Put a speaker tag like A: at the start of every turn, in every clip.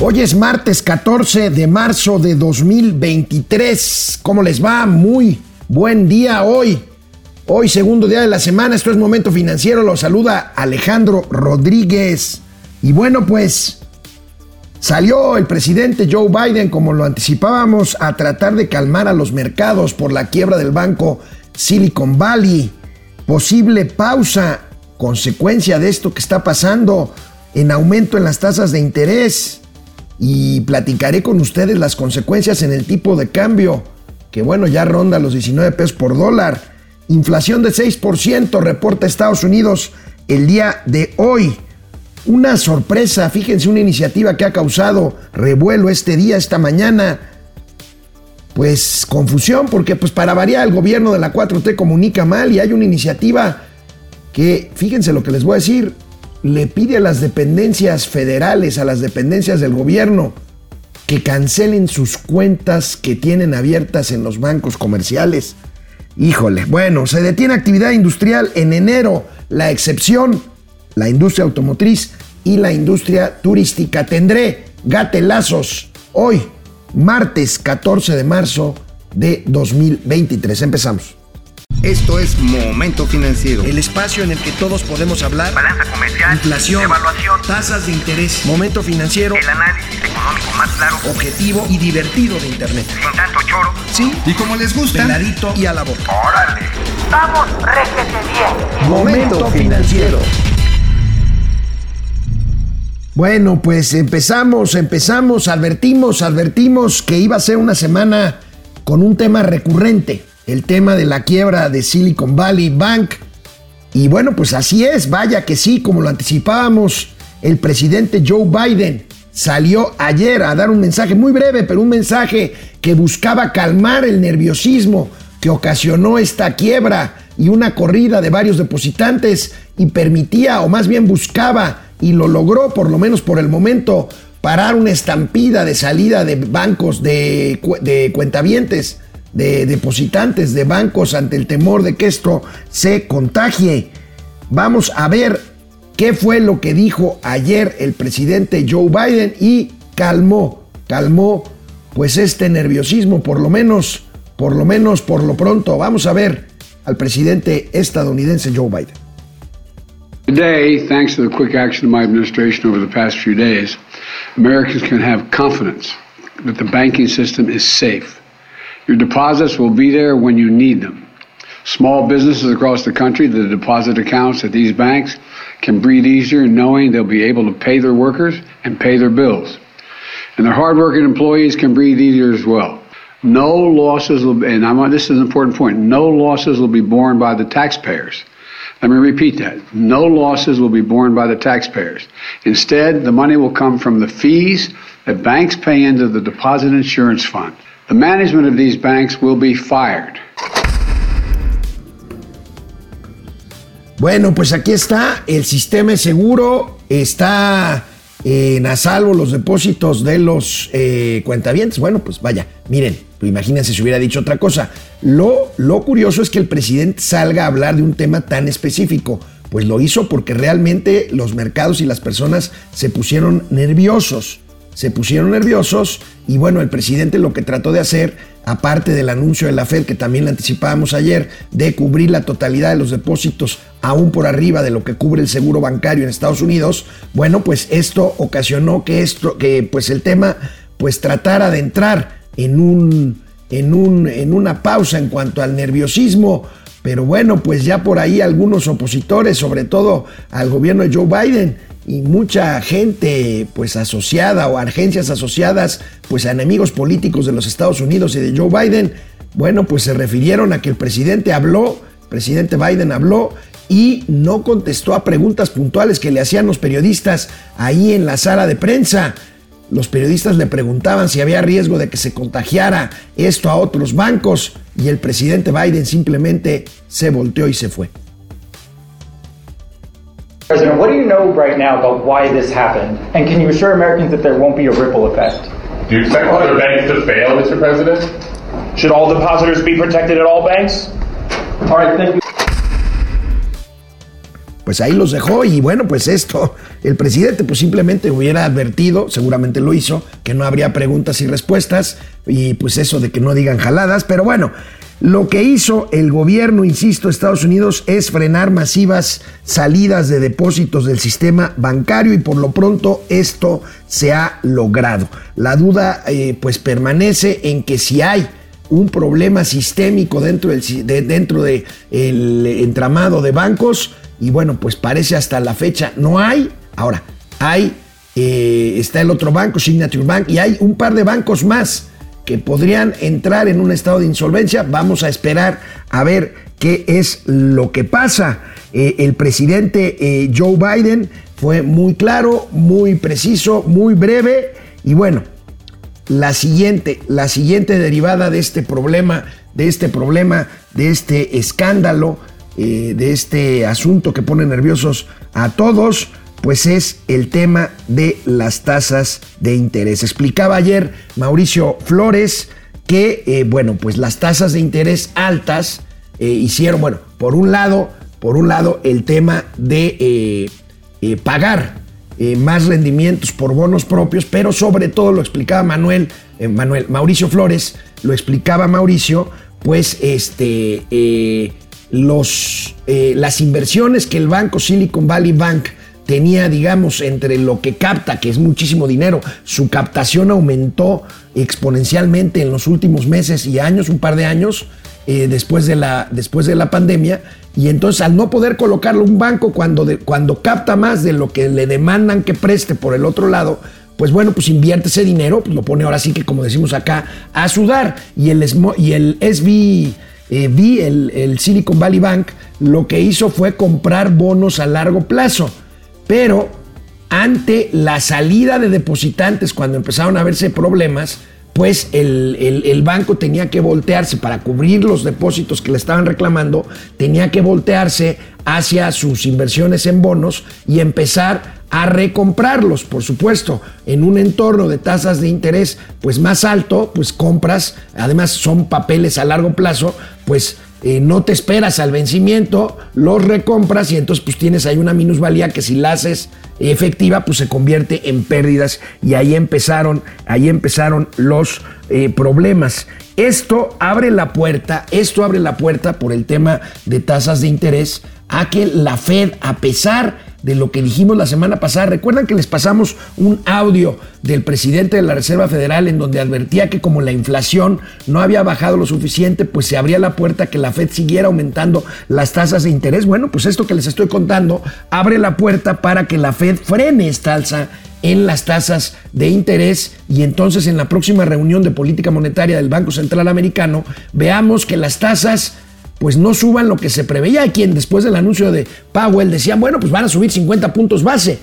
A: Hoy es martes 14 de marzo de 2023. ¿Cómo les va? Muy buen día hoy. Hoy, segundo día de la semana, esto es Momento Financiero. Lo saluda Alejandro Rodríguez. Y bueno, pues salió el presidente Joe Biden, como lo anticipábamos, a tratar de calmar a los mercados por la quiebra del banco Silicon Valley. Posible pausa, consecuencia de esto que está pasando en aumento en las tasas de interés y platicaré con ustedes las consecuencias en el tipo de cambio, que bueno, ya ronda los 19 pesos por dólar. Inflación de 6%, reporta Estados Unidos el día de hoy. Una sorpresa, fíjense, una iniciativa que ha causado revuelo este día, esta mañana. Pues confusión, porque pues para variar el gobierno de la 4T comunica mal y hay una iniciativa que, fíjense lo que les voy a decir, le pide a las dependencias federales, a las dependencias del gobierno, que cancelen sus cuentas que tienen abiertas en los bancos comerciales. Híjole, bueno, se detiene actividad industrial en enero, la excepción, la industria automotriz y la industria turística. Tendré gatelazos hoy, martes 14 de marzo de 2023. Empezamos.
B: Esto es Momento Financiero.
A: El espacio en el que todos podemos hablar.
C: Balanza comercial.
A: Inflación.
C: Evaluación.
A: Tasas de interés. Momento Financiero.
C: El análisis económico más claro.
A: Objetivo y divertido de Internet.
C: Sin tanto choro.
A: Sí.
B: Y como les gusta,
A: Peladito y a la boca.
C: ¡Órale! ¡Vamos, réjete bien!
A: Momento Financiero. Bueno, pues empezamos, empezamos, advertimos, advertimos que iba a ser una semana con un tema recurrente, el tema de la quiebra de Silicon Valley Bank. Y bueno, pues así es, vaya que sí, como lo anticipábamos, el presidente Joe Biden salió ayer a dar un mensaje muy breve, pero un mensaje que buscaba calmar el nerviosismo que ocasionó esta quiebra y una corrida de varios depositantes y permitía, o más bien buscaba, y lo logró por lo menos por el momento, parar una estampida de salida de bancos de, de cuentavientes, de depositantes de bancos ante el temor de que esto se contagie. Vamos a ver qué fue lo que dijo ayer el presidente Joe Biden y calmó, calmó pues este nerviosismo, por lo menos, por lo menos, por lo pronto. Vamos a ver al presidente estadounidense Joe Biden.
D: Today, thanks to the quick action of my administration over the past few days, Americans can have confidence that the banking system is safe. Your deposits will be there when you need them. Small businesses across the country, the deposit accounts at these banks can breathe easier knowing they'll be able to pay their workers and pay their bills. And their hardworking employees can breathe easier as well. No losses will, and I want, this is an important point, no losses will be borne by the taxpayers. Let me repeat that. No losses will be borne by the taxpayers. Instead, the money will come from the fees that banks pay into the Deposit Insurance Fund. The management of these banks will be fired.
A: Bueno, pues aquí está, el sistema es seguro, está en a salvo los depósitos de los eh, cuentavientes. Bueno, pues vaya, miren, pues imagínense si hubiera dicho otra cosa. Lo, lo curioso es que el presidente salga a hablar de un tema tan específico. Pues lo hizo porque realmente los mercados y las personas se pusieron nerviosos. Se pusieron nerviosos y bueno, el presidente lo que trató de hacer, aparte del anuncio de la Fed que también le anticipábamos ayer, de cubrir la totalidad de los depósitos aún por arriba de lo que cubre el seguro bancario en Estados Unidos, bueno, pues esto ocasionó que esto, que pues el tema, pues tratara de entrar en un, en un, en una pausa en cuanto al nerviosismo. Pero bueno, pues ya por ahí algunos opositores, sobre todo al gobierno de Joe Biden, y mucha gente pues asociada o agencias asociadas pues a enemigos políticos de los Estados Unidos y de Joe Biden, bueno, pues se refirieron a que el presidente habló, presidente Biden habló y no contestó a preguntas puntuales que le hacían los periodistas ahí en la sala de prensa. Los periodistas le preguntaban si había riesgo de que se contagiara esto a otros bancos y el presidente Biden simplemente se volteó y se fue.
E: President, what do you know right now about why this happened? And can you assure Americans that there won't be a ripple effect?
F: Do you expect other banks to fail, Mr. President?
G: Should all depositors be protected at all banks?
E: All right, thank you.
A: pues ahí los dejó y bueno, pues esto, el presidente pues simplemente hubiera advertido, seguramente lo hizo, que no habría preguntas y respuestas y pues eso de que no digan jaladas, pero bueno, lo que hizo el gobierno, insisto, Estados Unidos es frenar masivas salidas de depósitos del sistema bancario y por lo pronto esto se ha logrado. La duda eh, pues permanece en que si hay un problema sistémico dentro del de, dentro de entramado de bancos y bueno pues parece hasta la fecha no hay. Ahora hay eh, está el otro banco Signature Bank y hay un par de bancos más que podrían entrar en un estado de insolvencia. Vamos a esperar a ver qué es lo que pasa. Eh, el presidente eh, Joe Biden fue muy claro, muy preciso, muy breve y bueno, la siguiente, la siguiente derivada de este problema, de este problema, de este escándalo, eh, de este asunto que pone nerviosos a todos, pues es el tema de las tasas de interés. Explicaba ayer Mauricio Flores que, eh, bueno, pues las tasas de interés altas eh, hicieron, bueno, por un lado, por un lado, el tema de eh, pagar más rendimientos por bonos propios, pero sobre todo lo explicaba Manuel, Manuel Mauricio Flores, lo explicaba Mauricio, pues este, los, las inversiones que el banco Silicon Valley Bank tenía, digamos, entre lo que capta, que es muchísimo dinero, su captación aumentó exponencialmente en los últimos meses y años, un par de años, eh, después, de la, después de la pandemia. Y entonces al no poder colocarlo un banco cuando, cuando capta más de lo que le demandan que preste por el otro lado, pues bueno, pues invierte ese dinero, pues lo pone ahora sí que como decimos acá, a sudar. Y el, y el SB, eh, el, el Silicon Valley Bank, lo que hizo fue comprar bonos a largo plazo. Pero ante la salida de depositantes, cuando empezaron a verse problemas, pues el, banco tenía que voltearse para cubrir los depósitos que le estaban reclamando, tenía que voltearse hacia sus inversiones en bonos y empezar a recomprarlos, por supuesto, en un entorno de tasas de interés pues más alto, pues compras, además son papeles a largo plazo, pues eh, no te esperas al vencimiento, los recompras y entonces pues tienes ahí una minusvalía que si la haces efectiva pues se convierte en pérdidas y ahí empezaron, ahí empezaron los eh, problemas. Esto abre la puerta, esto abre la puerta por el tema de tasas de interés a que la Fed, a pesar de lo que dijimos la semana pasada. Recuerdan que les pasamos un audio del presidente de la Reserva Federal en donde advertía que como la inflación no había bajado lo suficiente, pues se abría la puerta que la Fed siguiera aumentando las tasas de interés. Bueno, pues esto que les estoy contando abre la puerta para que la Fed frene esta alza en las tasas de interés y entonces en la próxima reunión de política monetaria del Banco Central Americano veamos que las tasas pues no suban lo que se preveía. Quien después del anuncio de Powell decían, bueno, pues van a subir 50 puntos base.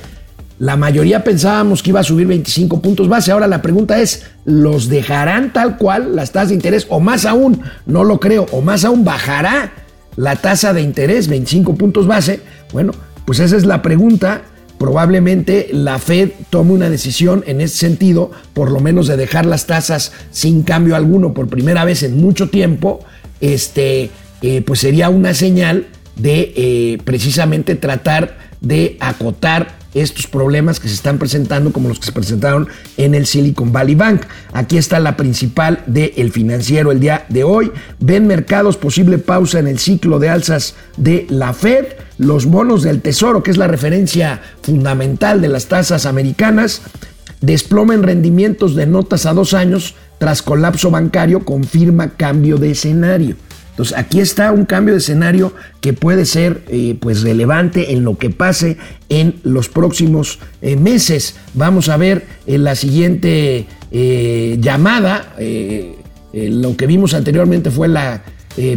A: La mayoría pensábamos que iba a subir 25 puntos base. Ahora la pregunta es, ¿los dejarán tal cual las tasas de interés? O más aún, no lo creo, o más aún bajará la tasa de interés 25 puntos base. Bueno, pues esa es la pregunta. Probablemente la Fed tome una decisión en ese sentido, por lo menos de dejar las tasas sin cambio alguno por primera vez en mucho tiempo. Este, eh, pues sería una señal de eh, precisamente tratar de acotar estos problemas que se están presentando como los que se presentaron en el Silicon Valley Bank. Aquí está la principal del financiero el día de hoy. Ven mercados posible pausa en el ciclo de alzas de la Fed. Los bonos del Tesoro, que es la referencia fundamental de las tasas americanas, desplomen rendimientos de notas a dos años tras colapso bancario, confirma cambio de escenario. Entonces aquí está un cambio de escenario que puede ser eh, pues relevante en lo que pase en los próximos eh, meses. Vamos a ver en la siguiente eh, llamada. lo que vimos anteriormente fue la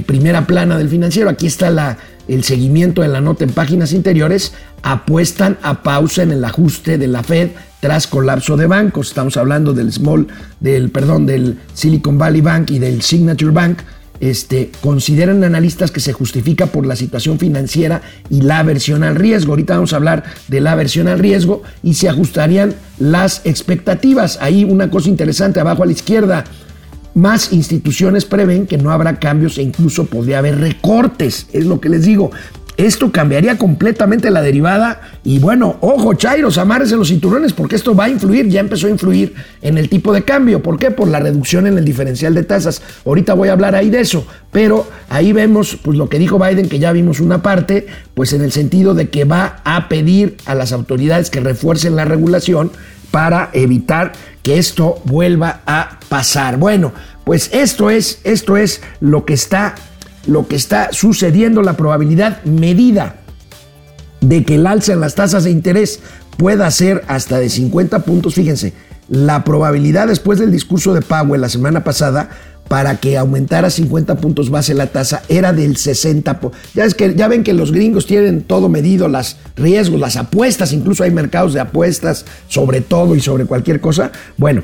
A: primera plana del financiero. Aquí está el seguimiento de la nota en páginas interiores. Apuestan a pausa en el ajuste de la Fed tras colapso de bancos. Estamos hablando del small, del perdón, del Silicon Valley Bank y del Signature Bank este, consideran analistas que se justifica por la situación financiera y la aversión al riesgo. Ahorita vamos a hablar de la aversión al riesgo y se ajustarían las expectativas. Ahí una cosa interesante abajo a la izquierda. Más instituciones prevén que no habrá cambios e incluso podría haber recortes. Es lo que les digo. Esto cambiaría completamente la derivada. Y bueno, ojo, Chairos, amarres los cinturones, porque esto va a influir, ya empezó a influir en el tipo de cambio. ¿Por qué? Por la reducción en el diferencial de tasas. Ahorita voy a hablar ahí de eso. Pero ahí vemos, pues lo que dijo Biden, que ya vimos una parte, pues en el sentido de que va a pedir a las autoridades que refuercen la regulación para evitar que esto vuelva a pasar. Bueno, pues esto es, esto es lo que está lo que está sucediendo, la probabilidad medida de que el alza en las tasas de interés pueda ser hasta de 50 puntos. Fíjense, la probabilidad después del discurso de Powell la semana pasada para que aumentara 50 puntos base la tasa era del 60. Ya, es que, ya ven que los gringos tienen todo medido, los riesgos, las apuestas, incluso hay mercados de apuestas sobre todo y sobre cualquier cosa. Bueno,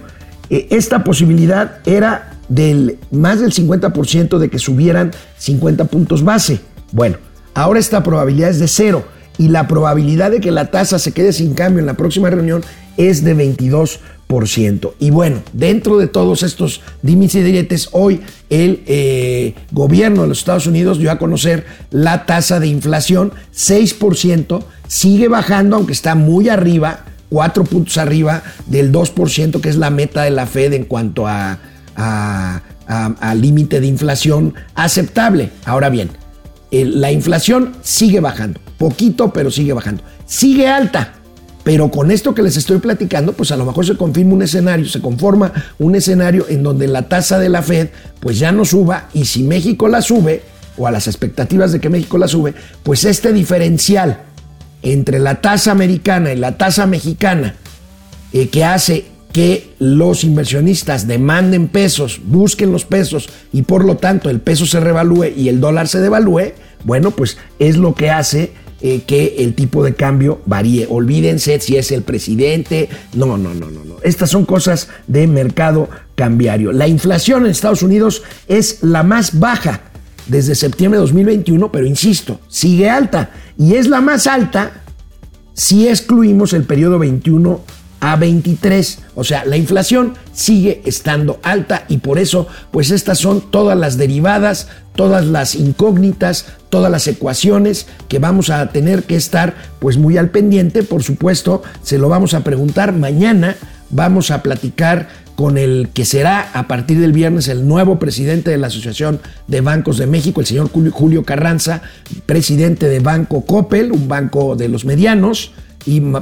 A: eh, esta posibilidad era del más del 50% de que subieran 50 puntos base. Bueno, ahora esta probabilidad es de cero y la probabilidad de que la tasa se quede sin cambio en la próxima reunión es de 22%. Y bueno, dentro de todos estos dimes y diretes, hoy el eh, gobierno de los Estados Unidos dio a conocer la tasa de inflación, 6%, sigue bajando, aunque está muy arriba, 4 puntos arriba del 2%, que es la meta de la Fed en cuanto a a, límite de inflación aceptable. Ahora bien, la inflación sigue bajando, poquito, pero sigue bajando. Sigue alta, pero con esto que les estoy platicando, pues a lo mejor se confirma un escenario, se conforma un escenario en donde la tasa de la Fed pues ya no suba y si México la sube, o a las expectativas de que México la sube, pues este diferencial entre la tasa americana y la tasa mexicana eh, que hace que los inversionistas demanden pesos, busquen los pesos y por lo tanto el peso se revalúe y el dólar se devalúe, bueno, pues es lo que hace eh, que el tipo de cambio varíe. Olvídense si es el presidente. No, no, no, no, no. Estas son cosas de mercado cambiario. La inflación en Estados Unidos es la más baja desde septiembre de 2021, pero insisto, sigue alta. Y es la más alta si excluimos el periodo 21 a 23. O sea, la inflación sigue estando alta y por eso, pues estas son todas las derivadas, todas las incógnitas, todas las ecuaciones que vamos a tener que estar pues muy al pendiente. Por supuesto, se lo vamos a preguntar mañana. Vamos a platicar con el que será a partir del viernes el nuevo presidente de la Asociación de Bancos de México, el señor Julio Carranza, presidente de Banco Coppel, un banco de los medianos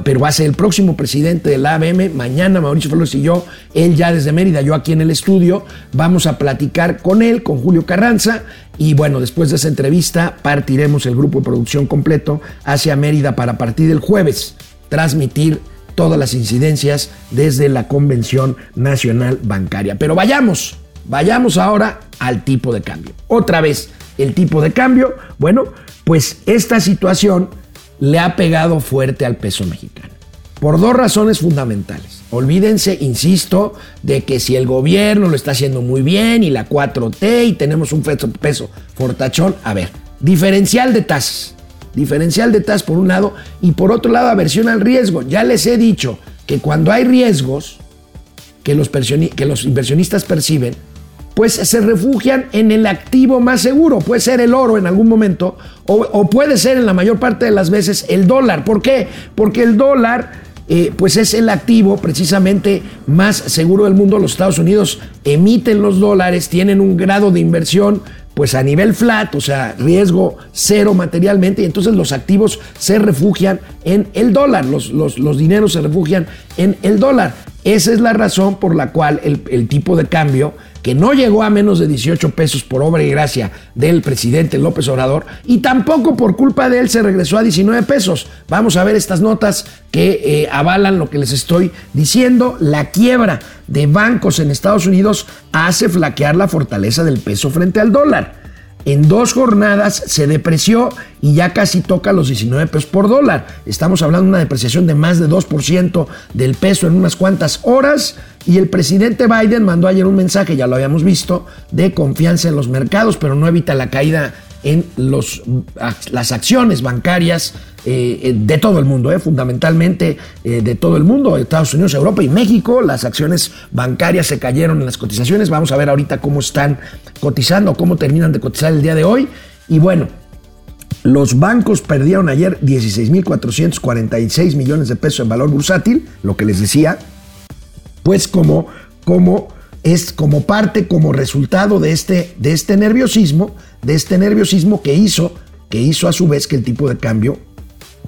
A: pero va a ser el próximo presidente de la ABM. Mañana Mauricio Flores y yo, él ya desde Mérida, yo aquí en el estudio, vamos a platicar con él, con Julio Carranza. Y bueno, después de esa entrevista partiremos el grupo de producción completo hacia Mérida para partir del jueves transmitir todas las incidencias desde la Convención Nacional Bancaria. Pero vayamos, vayamos ahora al tipo de cambio. Otra vez, el tipo de cambio. Bueno, pues esta situación le ha pegado fuerte al peso mexicano. Por dos razones fundamentales. Olvídense, insisto, de que si el gobierno lo está haciendo muy bien y la 4T y tenemos un peso, fortachón, a ver, diferencial de tasas. Diferencial de tasas por un lado y por otro lado aversión al riesgo. Ya les he dicho que cuando hay riesgos que los, que los inversionistas perciben, pues se refugian en el activo más seguro. Puede ser el oro en algún momento o, puede ser en la mayor parte de las veces el dólar. ¿Por qué? Porque el dólar eh, pues es el activo precisamente más seguro del mundo. Los Estados Unidos emiten los dólares, tienen un grado de inversión pues a nivel flat, o sea, riesgo cero materialmente, y entonces los activos se refugian en el dólar, los, los, dineros se refugian en el dólar. Esa es la razón por la cual el, el tipo de cambio que no llegó a menos de 18 pesos por obra y gracia del presidente López Obrador, y tampoco por culpa de él se regresó a 19 pesos. Vamos a ver estas notas que eh, avalan lo que les estoy diciendo. La quiebra de bancos en Estados Unidos hace flaquear la fortaleza del peso frente al dólar en dos jornadas se depreció y ya casi toca los 19 pesos por dólar. Estamos hablando de una depreciación de más de 2% del peso en unas cuantas horas. Y el presidente Biden mandó ayer un mensaje, ya lo habíamos visto, de confianza en los mercados, pero no evita la caída en los, las acciones bancarias eh, eh, de todo el mundo, eh, fundamentalmente de todo el mundo, Estados Unidos, Europa y México. Las acciones bancarias se cayeron en las cotizaciones. Vamos a ver ahorita cómo están cotizando, cómo terminan de cotizar el día de hoy. Y bueno, Los bancos perdieron ayer 16.446 millones de pesos en valor bursátil, lo que les decía, pues como, como es como parte, como resultado de este, de este nerviosismo, de este nerviosismo que hizo, que hizo a su vez que el tipo de cambio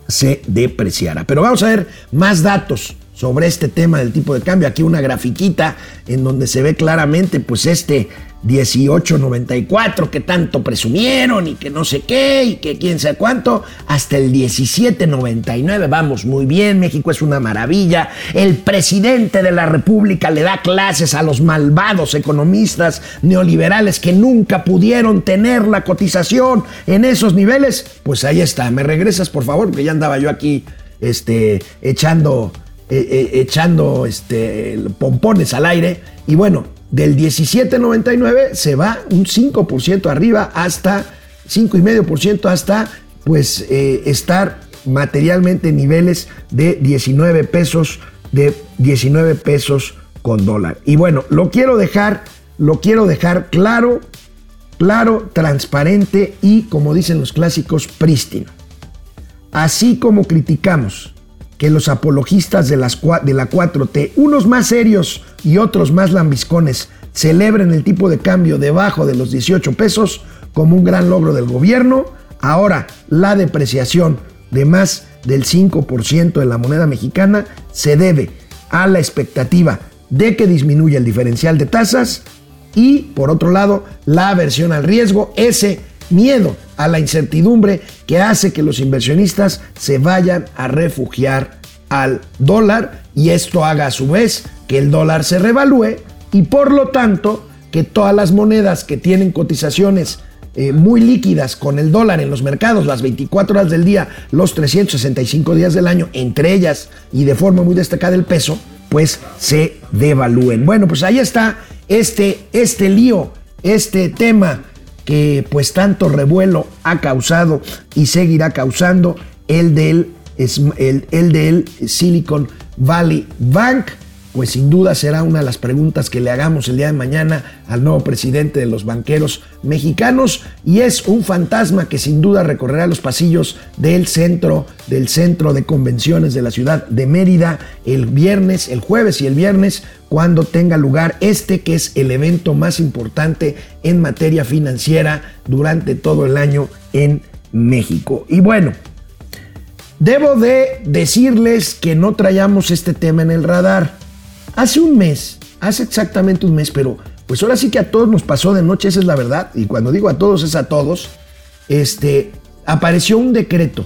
A: se depreciara. Pero vamos a ver más datos sobre este tema del tipo de cambio. Aquí una grafiquita en donde se ve claramente pues este 1894 que tanto presumieron y que no sé qué y que quién sabe cuánto, hasta el 1799 vamos muy bien, México es una maravilla, el presidente de la República le da clases a los malvados economistas neoliberales que nunca pudieron tener la cotización en esos niveles, pues ahí está, me regresas por favor, porque ya andaba yo aquí este, echando, eh, eh, echando este, pompones al aire. Y bueno, del 17.99 se va un 5% arriba hasta 5,5% hasta pues eh, estar materialmente en niveles de 19 pesos, de 19 pesos con dólar. Y bueno, lo quiero dejar, lo quiero dejar claro, claro, transparente y como dicen los clásicos, prístino. Así como criticamos que los apologistas de, la 4T, unos más serios y otros más lambiscones, celebren el tipo de cambio debajo de los 18 pesos como un gran logro del gobierno. Ahora, la depreciación de más del 5% de la moneda mexicana se debe a la expectativa de que disminuya el diferencial de tasas y, por otro lado, la aversión al riesgo, ese miedo a la incertidumbre que hace que los inversionistas se vayan a refugiar al dólar y esto haga a su vez que el dólar se revalúe y por lo tanto que todas las monedas que tienen cotizaciones eh, muy líquidas con el dólar en los mercados las 24 horas del día, los 365 días del año, entre ellas y de forma muy destacada el peso, pues se devalúen. Bueno, pues ahí está este, este lío, este tema que pues tanto revuelo ha causado y seguirá causando el del, el, el del Silicon Valley Bank pues sin duda será una de las preguntas que le hagamos el día de mañana al nuevo presidente de los banqueros mexicanos y es un fantasma que sin duda recorrerá los pasillos del centro del centro de convenciones de la ciudad de Mérida el viernes, el jueves y el viernes cuando tenga lugar este que es el evento más importante en materia financiera durante todo el año en México. Y bueno, debo de decirles que no traíamos este tema en el radar. Hace un mes, hace exactamente un mes, pero pues ahora sí que a todos nos pasó de noche, esa es la verdad, y cuando digo a todos es a todos, este, apareció un decreto,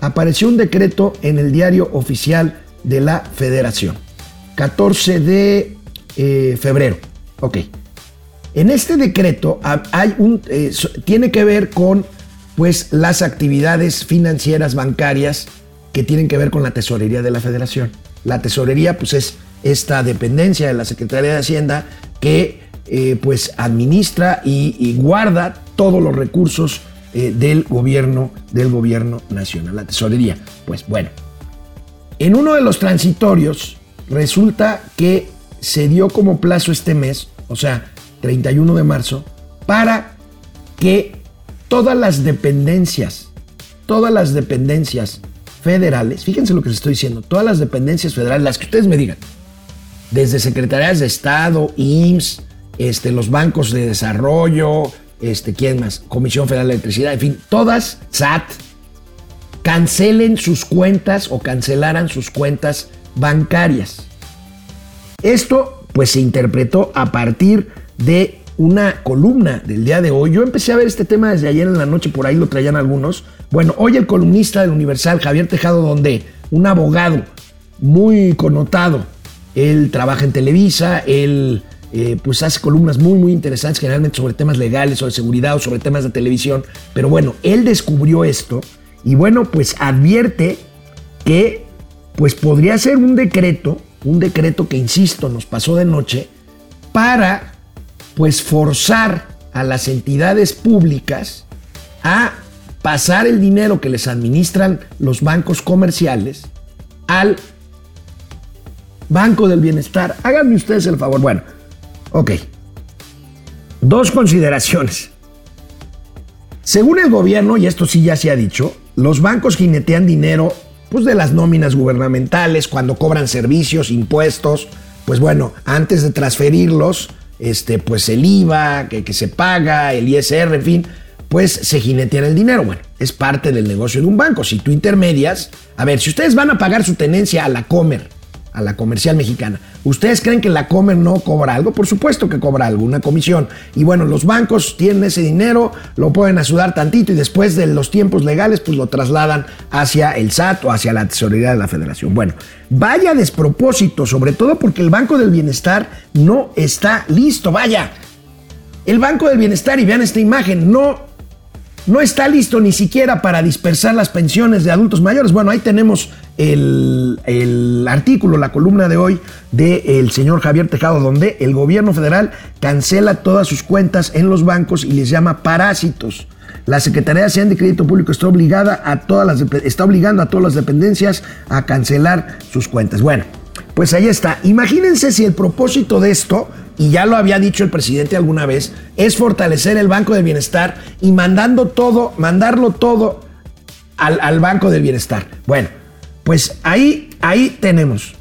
A: apareció un decreto en el diario oficial de la federación, 14 de eh, febrero, ok. En este decreto hay un, eh, tiene que ver con pues las actividades financieras bancarias que tienen que ver con la tesorería de la federación. La tesorería pues es esta dependencia de la Secretaría de Hacienda que eh, pues administra y, guarda todos los recursos eh, del gobierno del gobierno nacional, la tesorería. Pues bueno, en uno de los transitorios resulta que se dio como plazo este mes, o sea, 31 de marzo, para que todas las dependencias, todas las dependencias federales, fíjense lo que les estoy diciendo, todas las dependencias federales, las que ustedes me digan, desde secretarías de Estado, IMSS, este, los bancos de desarrollo, este, ¿quién más? Comisión Federal de Electricidad, en fin, todas, SAT, cancelen sus cuentas o cancelaran sus cuentas bancarias. Esto pues se interpretó a partir de una columna del día de hoy. Yo empecé a ver este tema desde ayer en la noche, por ahí lo traían algunos. Bueno, hoy el columnista del Universal, Javier Tejado Donde, un abogado muy connotado, él trabaja en Televisa, él eh, pues hace columnas muy muy interesantes generalmente sobre temas legales, sobre seguridad o sobre temas de televisión. Pero bueno, él descubrió esto y bueno, pues advierte que pues podría ser un decreto, un decreto que insisto nos pasó de noche para pues forzar a las entidades públicas a pasar el dinero que les administran los bancos comerciales al Banco del Bienestar. Háganme ustedes el favor. Bueno, ok. Dos consideraciones. Según el gobierno, y esto sí ya se ha dicho, los bancos jinetean dinero pues, de las nóminas gubernamentales cuando cobran servicios, impuestos. Pues bueno, antes de transferirlos, este, pues el IVA que, que se paga, el ISR, en fin, pues se jinetean el dinero. Bueno, es parte del negocio de un banco. Si tú intermedias, a ver, si ustedes van a pagar su tenencia a la Comer, a la comercial mexicana. ¿Ustedes creen que la Comer no cobra algo? Por supuesto que cobra algo, una comisión. Y bueno, los bancos tienen ese dinero, lo pueden ayudar tantito y después de los tiempos legales, pues lo trasladan hacia el SAT o hacia la tesorería de la federación. Bueno, vaya despropósito, sobre todo porque el Banco del Bienestar no está listo, vaya. El Banco del Bienestar, y vean esta imagen, no no está listo ni siquiera para dispersar las pensiones de adultos mayores. Bueno, ahí tenemos el, artículo, la columna de hoy del señor Javier Tejado, donde el gobierno federal cancela todas sus cuentas en los bancos y les llama parásitos. La Secretaría de Hacienda y Crédito Público está obligada a todas las está obligando a todas las dependencias a cancelar sus cuentas. Bueno, pues ahí está. Imagínense si el propósito de esto y ya lo había dicho el presidente alguna vez, es fortalecer el Banco del Bienestar y mandando todo, mandarlo todo al, Banco del Bienestar. Bueno, pues ahí, ahí tenemos.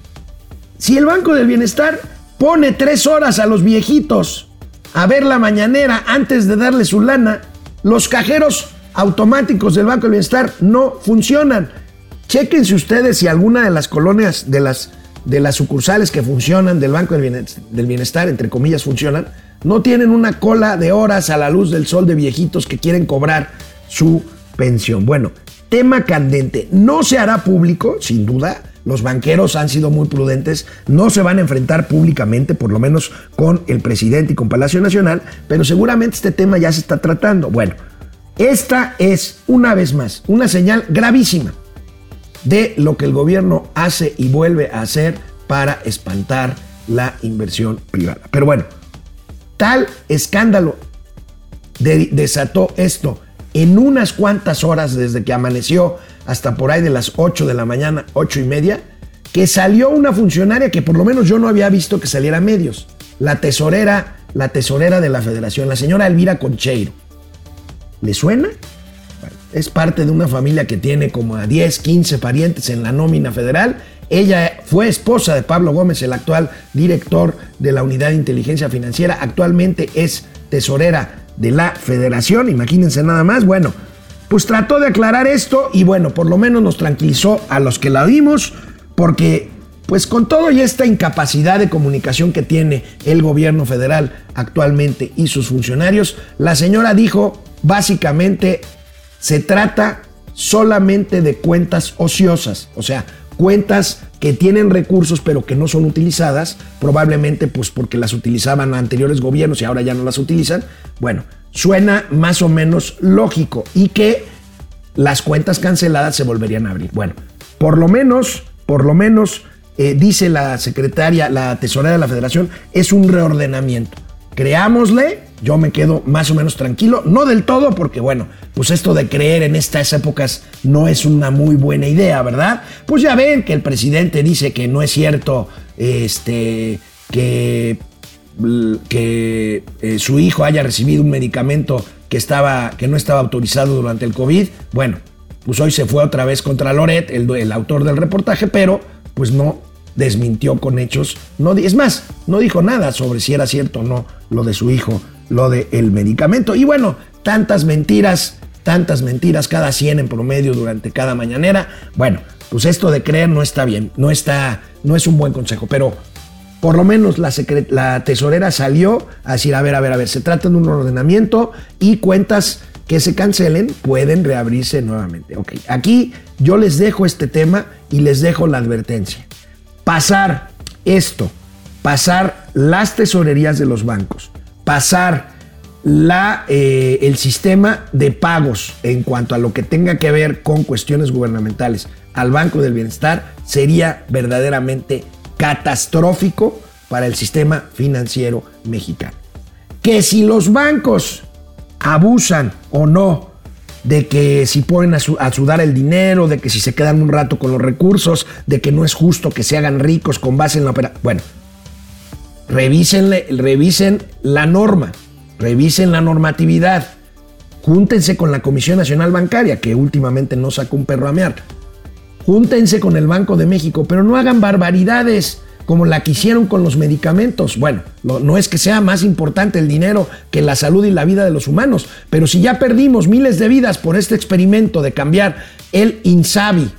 A: Si el Banco del Bienestar pone tres horas a los viejitos a ver la mañanera antes de darle su lana, los cajeros automáticos del Banco del Bienestar no funcionan. Chequense ustedes si alguna de las colonias de las de las sucursales que funcionan del Banco del Bienestar, entre comillas, funcionan, no tienen una cola de horas a la luz del sol de viejitos que quieren cobrar su pensión. Bueno, tema candente, no se hará público, sin duda. Los banqueros han sido muy prudentes, no se van a enfrentar públicamente, por lo menos con el presidente y con Palacio Nacional, pero seguramente este tema ya se está tratando. Bueno, esta es, una vez más, una señal gravísima de lo que el gobierno hace y vuelve a hacer para espantar la inversión privada. Pero bueno, tal escándalo desató esto en unas cuantas horas desde que amaneció hasta por ahí de las 8 de la mañana, 8 y media, que salió una funcionaria que por lo menos yo no había visto que saliera a medios, la tesorera, la tesorera de la federación, la señora Elvira Concheiro. ¿Le suena? es parte de una familia que tiene como a 10, 15 parientes en la nómina federal. Ella fue esposa de Pablo Gómez, el actual director de la Unidad de Inteligencia Financiera. Actualmente es tesorera de la federación, imagínense nada más. Bueno, pues trató de aclarar esto y bueno, por lo menos nos tranquilizó a los que la vimos, porque pues con todo y esta incapacidad de comunicación que tiene el gobierno federal actualmente y sus funcionarios, la señora dijo básicamente se trata solamente de cuentas ociosas, o sea, cuentas que tienen recursos pero que no son utilizadas, probablemente pues porque las utilizaban anteriores gobiernos y ahora ya no las utilizan. Bueno, suena más o menos lógico y que las cuentas canceladas se volverían a abrir. Bueno, por lo menos, por lo menos, eh, dice la secretaria, la tesorera de la federación, es un reordenamiento. Creámosle, yo me quedo más o menos tranquilo, no del todo, porque bueno, pues esto de creer en estas épocas no es una muy buena idea, ¿verdad? Pues ya ven que el presidente dice que no es cierto este, que, que eh, su hijo haya recibido un medicamento que, estaba, que no estaba autorizado durante el COVID. Bueno, pues hoy se fue otra vez contra Loret, el, el autor del reportaje, pero pues no desmintió con hechos. No, es más, no dijo nada sobre si era cierto o no lo de su hijo, lo del el medicamento. Y bueno, tantas mentiras, tantas mentiras, cada 100 en promedio durante cada mañanera. Bueno, pues esto de creer no está bien, no está, no es un buen consejo, pero por lo menos la, la tesorera salió a decir, a ver, a ver, a ver, se trata de un ordenamiento y cuentas que se cancelen pueden reabrirse nuevamente. Ok, aquí yo les dejo este tema y les dejo la advertencia pasar esto, pasar las tesorerías de los bancos, pasar la, eh, el sistema de pagos en cuanto a lo que tenga que ver con cuestiones gubernamentales al Banco del Bienestar sería verdaderamente catastrófico para el sistema financiero mexicano. Que si los bancos abusan o no de que si ponen a, sudar el dinero, de que si se quedan un rato con los recursos, de que no es justo que se hagan ricos con base en la operación. Bueno, revisen la norma, revisen la normatividad. Júntense con la Comisión Nacional Bancaria, que últimamente no sacó un perro a mear. Júntense con el Banco de México, pero no hagan barbaridades como la que hicieron con los medicamentos. Bueno, no, es que sea más importante el dinero que la salud y la vida de los humanos, pero si ya perdimos miles de vidas por este experimento de cambiar el INSABI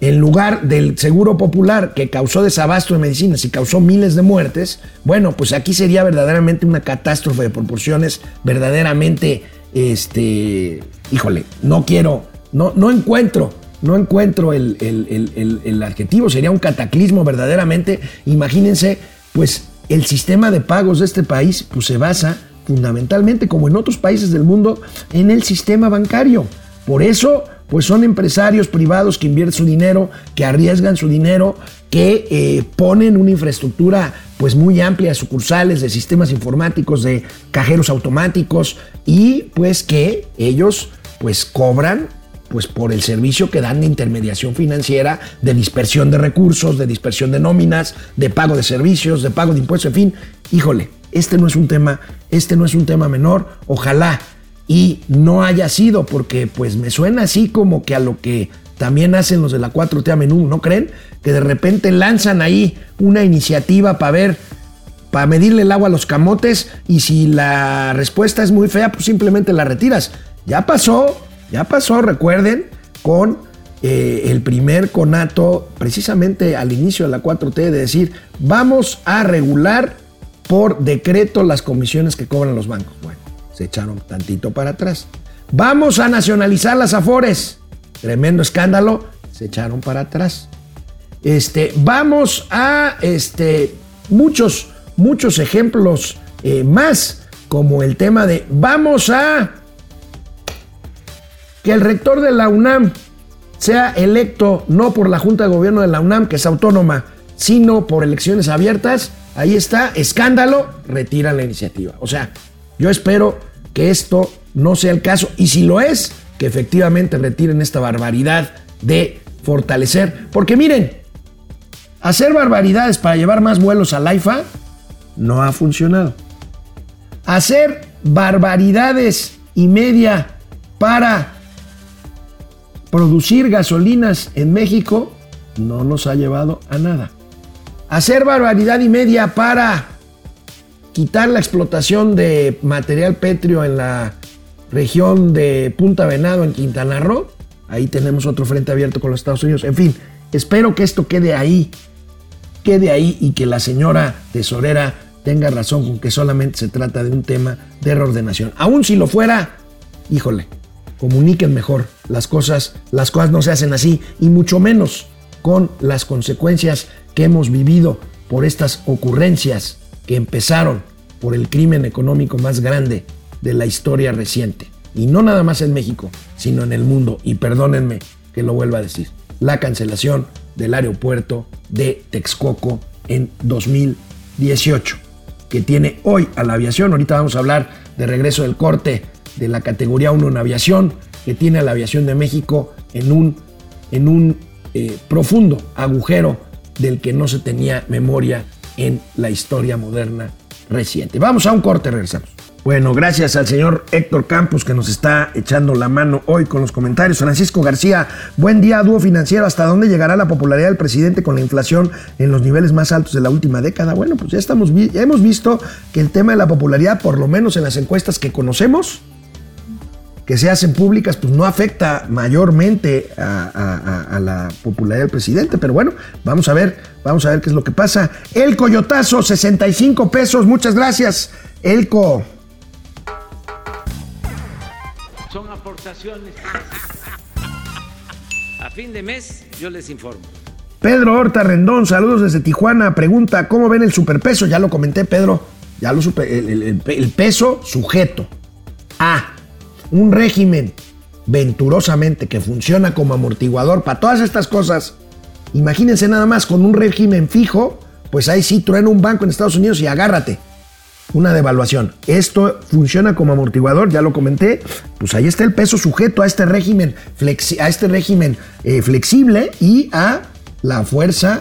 A: en lugar del seguro popular que causó desabasto de medicinas y causó miles de muertes, bueno, pues aquí sería verdaderamente una catástrofe de proporciones verdaderamente, este, híjole, no quiero, no, no encuentro no encuentro el, el, adjetivo, sería un cataclismo verdaderamente. Imagínense, pues el sistema de pagos de este país pues, se basa fundamentalmente, como en otros países del mundo, en el sistema bancario. Por eso, pues son empresarios privados que invierten su dinero, que arriesgan su dinero, que eh, ponen una infraestructura pues muy amplia de sucursales, de sistemas informáticos, de cajeros automáticos y pues que ellos pues cobran pues por el servicio que dan de intermediación financiera, de dispersión de recursos, de dispersión de nóminas, de pago de servicios, de pago de impuestos, en fin. Híjole, este no es un tema, este no es un tema menor. Ojalá y no haya sido porque pues me suena así como que a lo que también hacen los de la 4T a menú, ¿no creen? Que de repente lanzan ahí una iniciativa para ver para medirle el agua a los camotes y si la respuesta es muy fea, pues simplemente la retiras. Ya pasó ya pasó, recuerden, con eh, el primer conato, precisamente al inicio de la 4T, de decir, vamos a regular por decreto las comisiones que cobran los bancos. Bueno, se echaron tantito para atrás. Vamos a nacionalizar las afores. Tremendo escándalo, se echaron para atrás. Este, vamos a este, muchos, muchos ejemplos eh, más, como el tema de vamos a que el rector de la UNAM sea electo no por la Junta de Gobierno de la UNAM, que es autónoma, sino por elecciones abiertas, ahí está, escándalo, retira la iniciativa. O sea, yo espero que esto no sea el caso y si lo es, que efectivamente retiren esta barbaridad de fortalecer. Porque miren, hacer barbaridades para llevar más vuelos al AIFA no ha funcionado. Hacer barbaridades y media para producir gasolinas en México no nos ha llevado a nada. Hacer barbaridad y media para quitar la explotación de material pétreo en la región de Punta Venado, en Quintana Roo, ahí tenemos otro frente abierto con los Estados Unidos. En fin, espero que esto quede ahí, quede ahí y que la señora tesorera tenga razón con que solamente se trata de un tema de reordenación. Aún si lo fuera, híjole, comuniquen mejor las cosas, las cosas no se hacen así y mucho menos con las consecuencias que hemos vivido por estas ocurrencias que empezaron por el crimen económico más grande de la historia reciente. Y no nada más en México, sino en el mundo. Y perdónenme que lo vuelva a decir. La cancelación del aeropuerto de Texcoco en 2018, que tiene hoy a la aviación. Ahorita vamos a hablar de regreso del corte de la categoría 1 en aviación, que tiene a la aviación de México en un, en un eh, profundo agujero del que no se tenía memoria en la historia moderna reciente. Vamos a un corte, regresamos. Bueno, gracias al señor Héctor Campos que nos está echando la mano hoy con los comentarios. Francisco García, buen día, dúo financiero. ¿Hasta dónde llegará la popularidad del presidente con la inflación en los niveles más altos de la última década? Bueno, pues ya, estamos, ya hemos visto que el tema de la popularidad, por lo menos en las encuestas que conocemos, que se hacen públicas, pues no afecta mayormente a, la popularidad del presidente. Pero bueno, vamos a ver, vamos a ver qué es lo que pasa. El coyotazo, 65 pesos, muchas gracias. Elco.
G: Son aportaciones. A fin de mes yo les informo.
A: Pedro Horta Rendón, saludos desde Tijuana. Pregunta, ¿cómo ven el superpeso? Ya lo comenté, Pedro. Ya lo el, el peso sujeto. A un régimen venturosamente que funciona como amortiguador para todas estas cosas, imagínense nada más con un régimen fijo, pues ahí sí truena un banco en Estados Unidos y agárrate. Una devaluación. Esto funciona como amortiguador, ya lo comenté. Pues ahí está el peso sujeto a este régimen, a este régimen eh, flexible y a la fuerza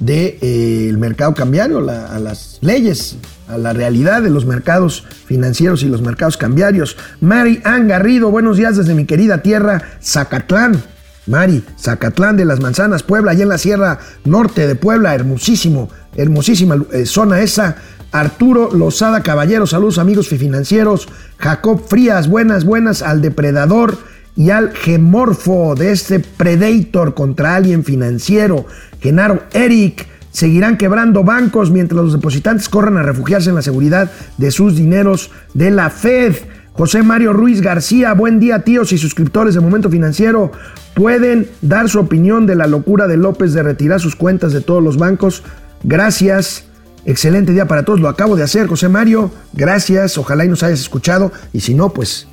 A: del mercado cambiario, a las leyes, a la realidad de los mercados financieros y los mercados cambiarios. Mari Ann Garrido, buenos días desde mi querida tierra, Zacatlán. Mari, Zacatlán de las Manzanas, Puebla, allá en la Sierra Norte de Puebla, hermosísimo, hermosísima eh, zona esa. Arturo Lozada Caballero, saludos amigos financieros. Jacob Frías, buenas, buenas al depredador y al gemorfo de este Predator contra alguien financiero. Genaro Eric, seguirán quebrando bancos mientras los depositantes corran a refugiarse en la seguridad de sus dineros de la Fed. José Mario Ruiz García, buen día tíos y suscriptores de Momento Financiero. Pueden dar su opinión de la locura de López de retirar sus cuentas de todos los bancos. Gracias. Excelente día para todos. Lo acabo de hacer, José Mario. Gracias. Ojalá y nos hayas escuchado. Y si no, pues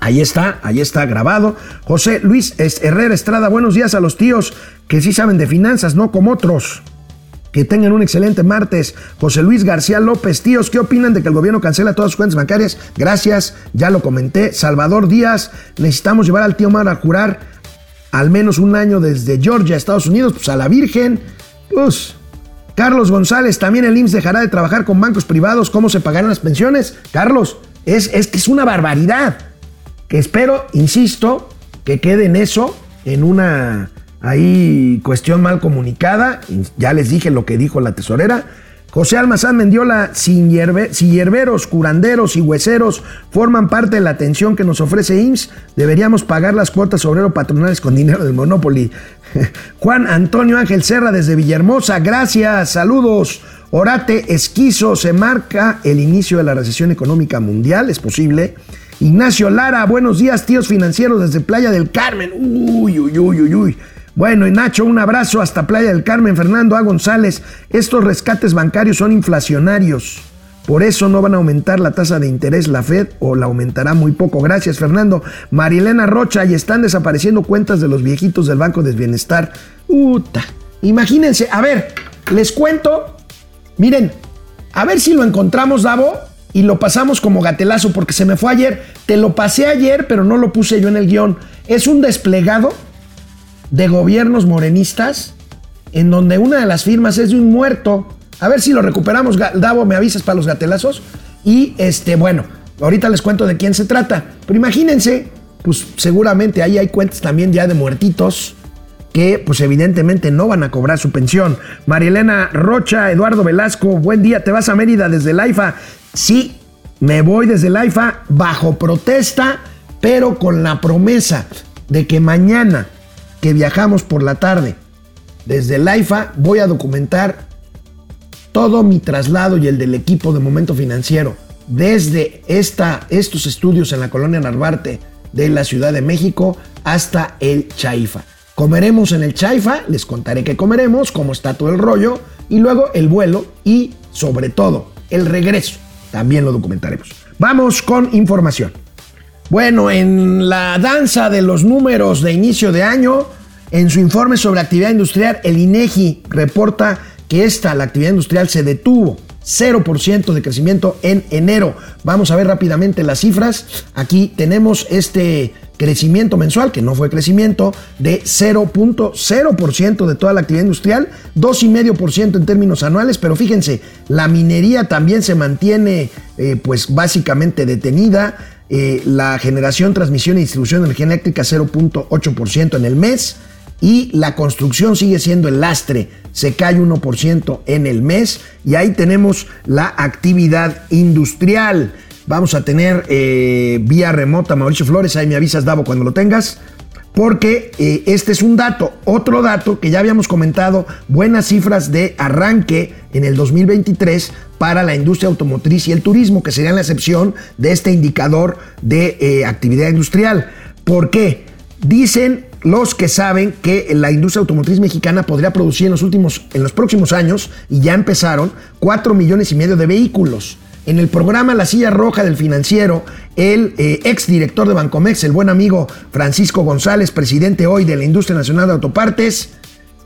A: Ahí está, ahí está grabado. José Luis Herrera Estrada, buenos días a los tíos que sí saben de finanzas, no como otros. Que tengan un excelente martes. José Luis García López, tíos, ¿qué opinan de que el gobierno cancela todas sus cuentas bancarias? Gracias, ya lo comenté. Salvador Díaz, necesitamos llevar al tío Mar a jurar al menos un año desde Georgia, Estados Unidos, pues a la Virgen. Pues, Carlos González, también el IMSS dejará de trabajar con bancos privados. ¿Cómo se pagarán las pensiones? Carlos, es, es que es una barbaridad que espero, insisto, que quede en eso, en una ahí cuestión mal comunicada. Ya les dije lo que dijo la tesorera. José Almazán Mendiola, si, hierbe, si hierberos, curanderos y hueseros forman parte de la atención que nos ofrece IMSS, deberíamos pagar las cuotas obrero patronales con dinero del Monopoly. Juan Antonio Ángel Serra desde Villahermosa, gracias, saludos. Orate Esquizo, se marca el inicio de la recesión económica mundial, es posible. Ignacio Lara, buenos días, tíos financieros desde Playa del Carmen. Uy, uy, uy, uy, uy. Bueno, y Nacho, un abrazo hasta Playa del Carmen. Fernando A. González, estos rescates bancarios son inflacionarios. Por eso no van a aumentar la tasa de interés la Fed o la aumentará muy poco. Gracias, Fernando. Marilena Rocha, y están desapareciendo cuentas de los viejitos del Banco del Bienestar. Uta. Imagínense, a ver, les cuento. Miren, a ver si lo encontramos, Davo y lo pasamos como gatelazo porque se me fue ayer. Te lo pasé ayer, pero no lo puse yo en el guion. Es un desplegado de gobiernos morenistas en donde una de las firmas es de un muerto. A ver si lo recuperamos, Davo, me avisas para los gatelazos. Y este, bueno, ahorita les cuento de quién se trata. Pero imagínense, pues seguramente ahí hay cuentas también ya de muertitos que pues evidentemente no van a cobrar su pensión. Marielena Rocha, Eduardo Velasco, buen día, te vas a Mérida desde el AIFA. Sí, me voy desde el AIFA bajo protesta, pero con la promesa de que mañana que viajamos por la tarde desde el AIFA voy a documentar todo mi traslado y el del equipo de Momento Financiero desde estos estudios en la colonia Narvarte de la Ciudad de México hasta el Chaifa. Comeremos en el Chaifa, les contaré qué comeremos, cómo está todo el rollo y luego el vuelo y sobre todo el regreso. También lo documentaremos. Vamos con información. Bueno, en la danza de los números de inicio de año, en su informe sobre actividad industrial, el INEGI reporta que esta, la actividad industrial, se detuvo. 0% de crecimiento en enero. Vamos a ver rápidamente las cifras. Aquí tenemos este crecimiento mensual, que no fue crecimiento, de 0.0% de toda la actividad industrial, 2,5% en términos anuales, pero fíjense, la minería también se mantiene eh, pues básicamente detenida, eh, la generación, transmisión y distribución de energía eléctrica 0.8% en el mes, y la construcción sigue siendo el lastre, se cae 1% en el mes, y ahí tenemos la actividad industrial. Vamos a tener eh, vía remota Mauricio Flores, ahí me avisas Davo cuando lo tengas, porque eh, este es un dato, otro dato que ya habíamos comentado, buenas cifras de arranque en el 2023 para la industria automotriz y el turismo, que serían la excepción de este indicador de eh, actividad industrial. ¿Por qué? Dicen los que saben que la industria automotriz mexicana podría producir en los últimos, en los próximos años, y ya empezaron, 4 millones y medio de vehículos. En el programa La Silla Roja del Financiero, el eh, exdirector de Bancomex, el buen amigo Francisco González, presidente hoy de la Industria Nacional de Autopartes,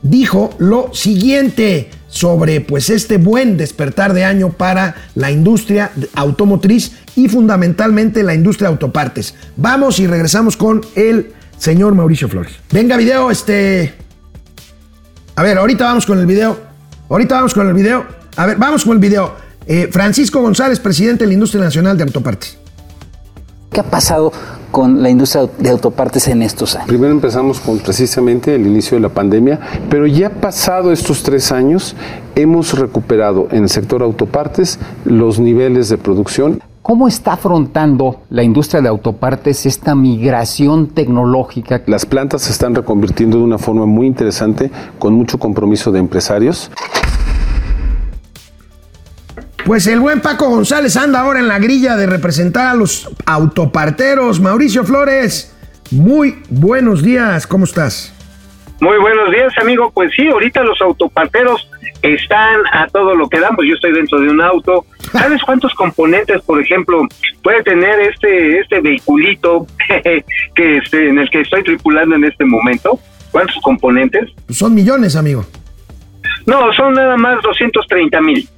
A: dijo lo siguiente sobre pues este buen despertar de año para la industria automotriz y fundamentalmente la industria de autopartes. Vamos y regresamos con el señor Mauricio Flores. Venga video, este... A ver, ahorita vamos con el video. Ahorita vamos con el video. A ver, vamos con el video. Eh, Francisco González, presidente de la Industria Nacional de Autopartes.
H: ¿Qué ha pasado con la industria de autopartes en estos años?
I: Primero empezamos con precisamente el inicio de la pandemia, pero ya pasado estos tres años hemos recuperado en el sector autopartes los niveles de producción.
H: ¿Cómo está afrontando la industria de autopartes esta migración tecnológica?
I: Las plantas se están reconvirtiendo de una forma muy interesante, con mucho compromiso de empresarios.
A: Pues el buen Paco González anda ahora en la grilla de representar a los autoparteros. Mauricio Flores, muy buenos días, ¿cómo estás?
J: Muy buenos días, amigo. Pues sí, ahorita los autoparteros están a todo lo que dan. Pues yo estoy dentro de un auto. ¿Sabes cuántos componentes, por ejemplo, puede tener este este vehiculito que este, en el que estoy tripulando en este momento? ¿Cuántos componentes?
A: Pues son millones, amigo.
J: No, son nada más 230 mil.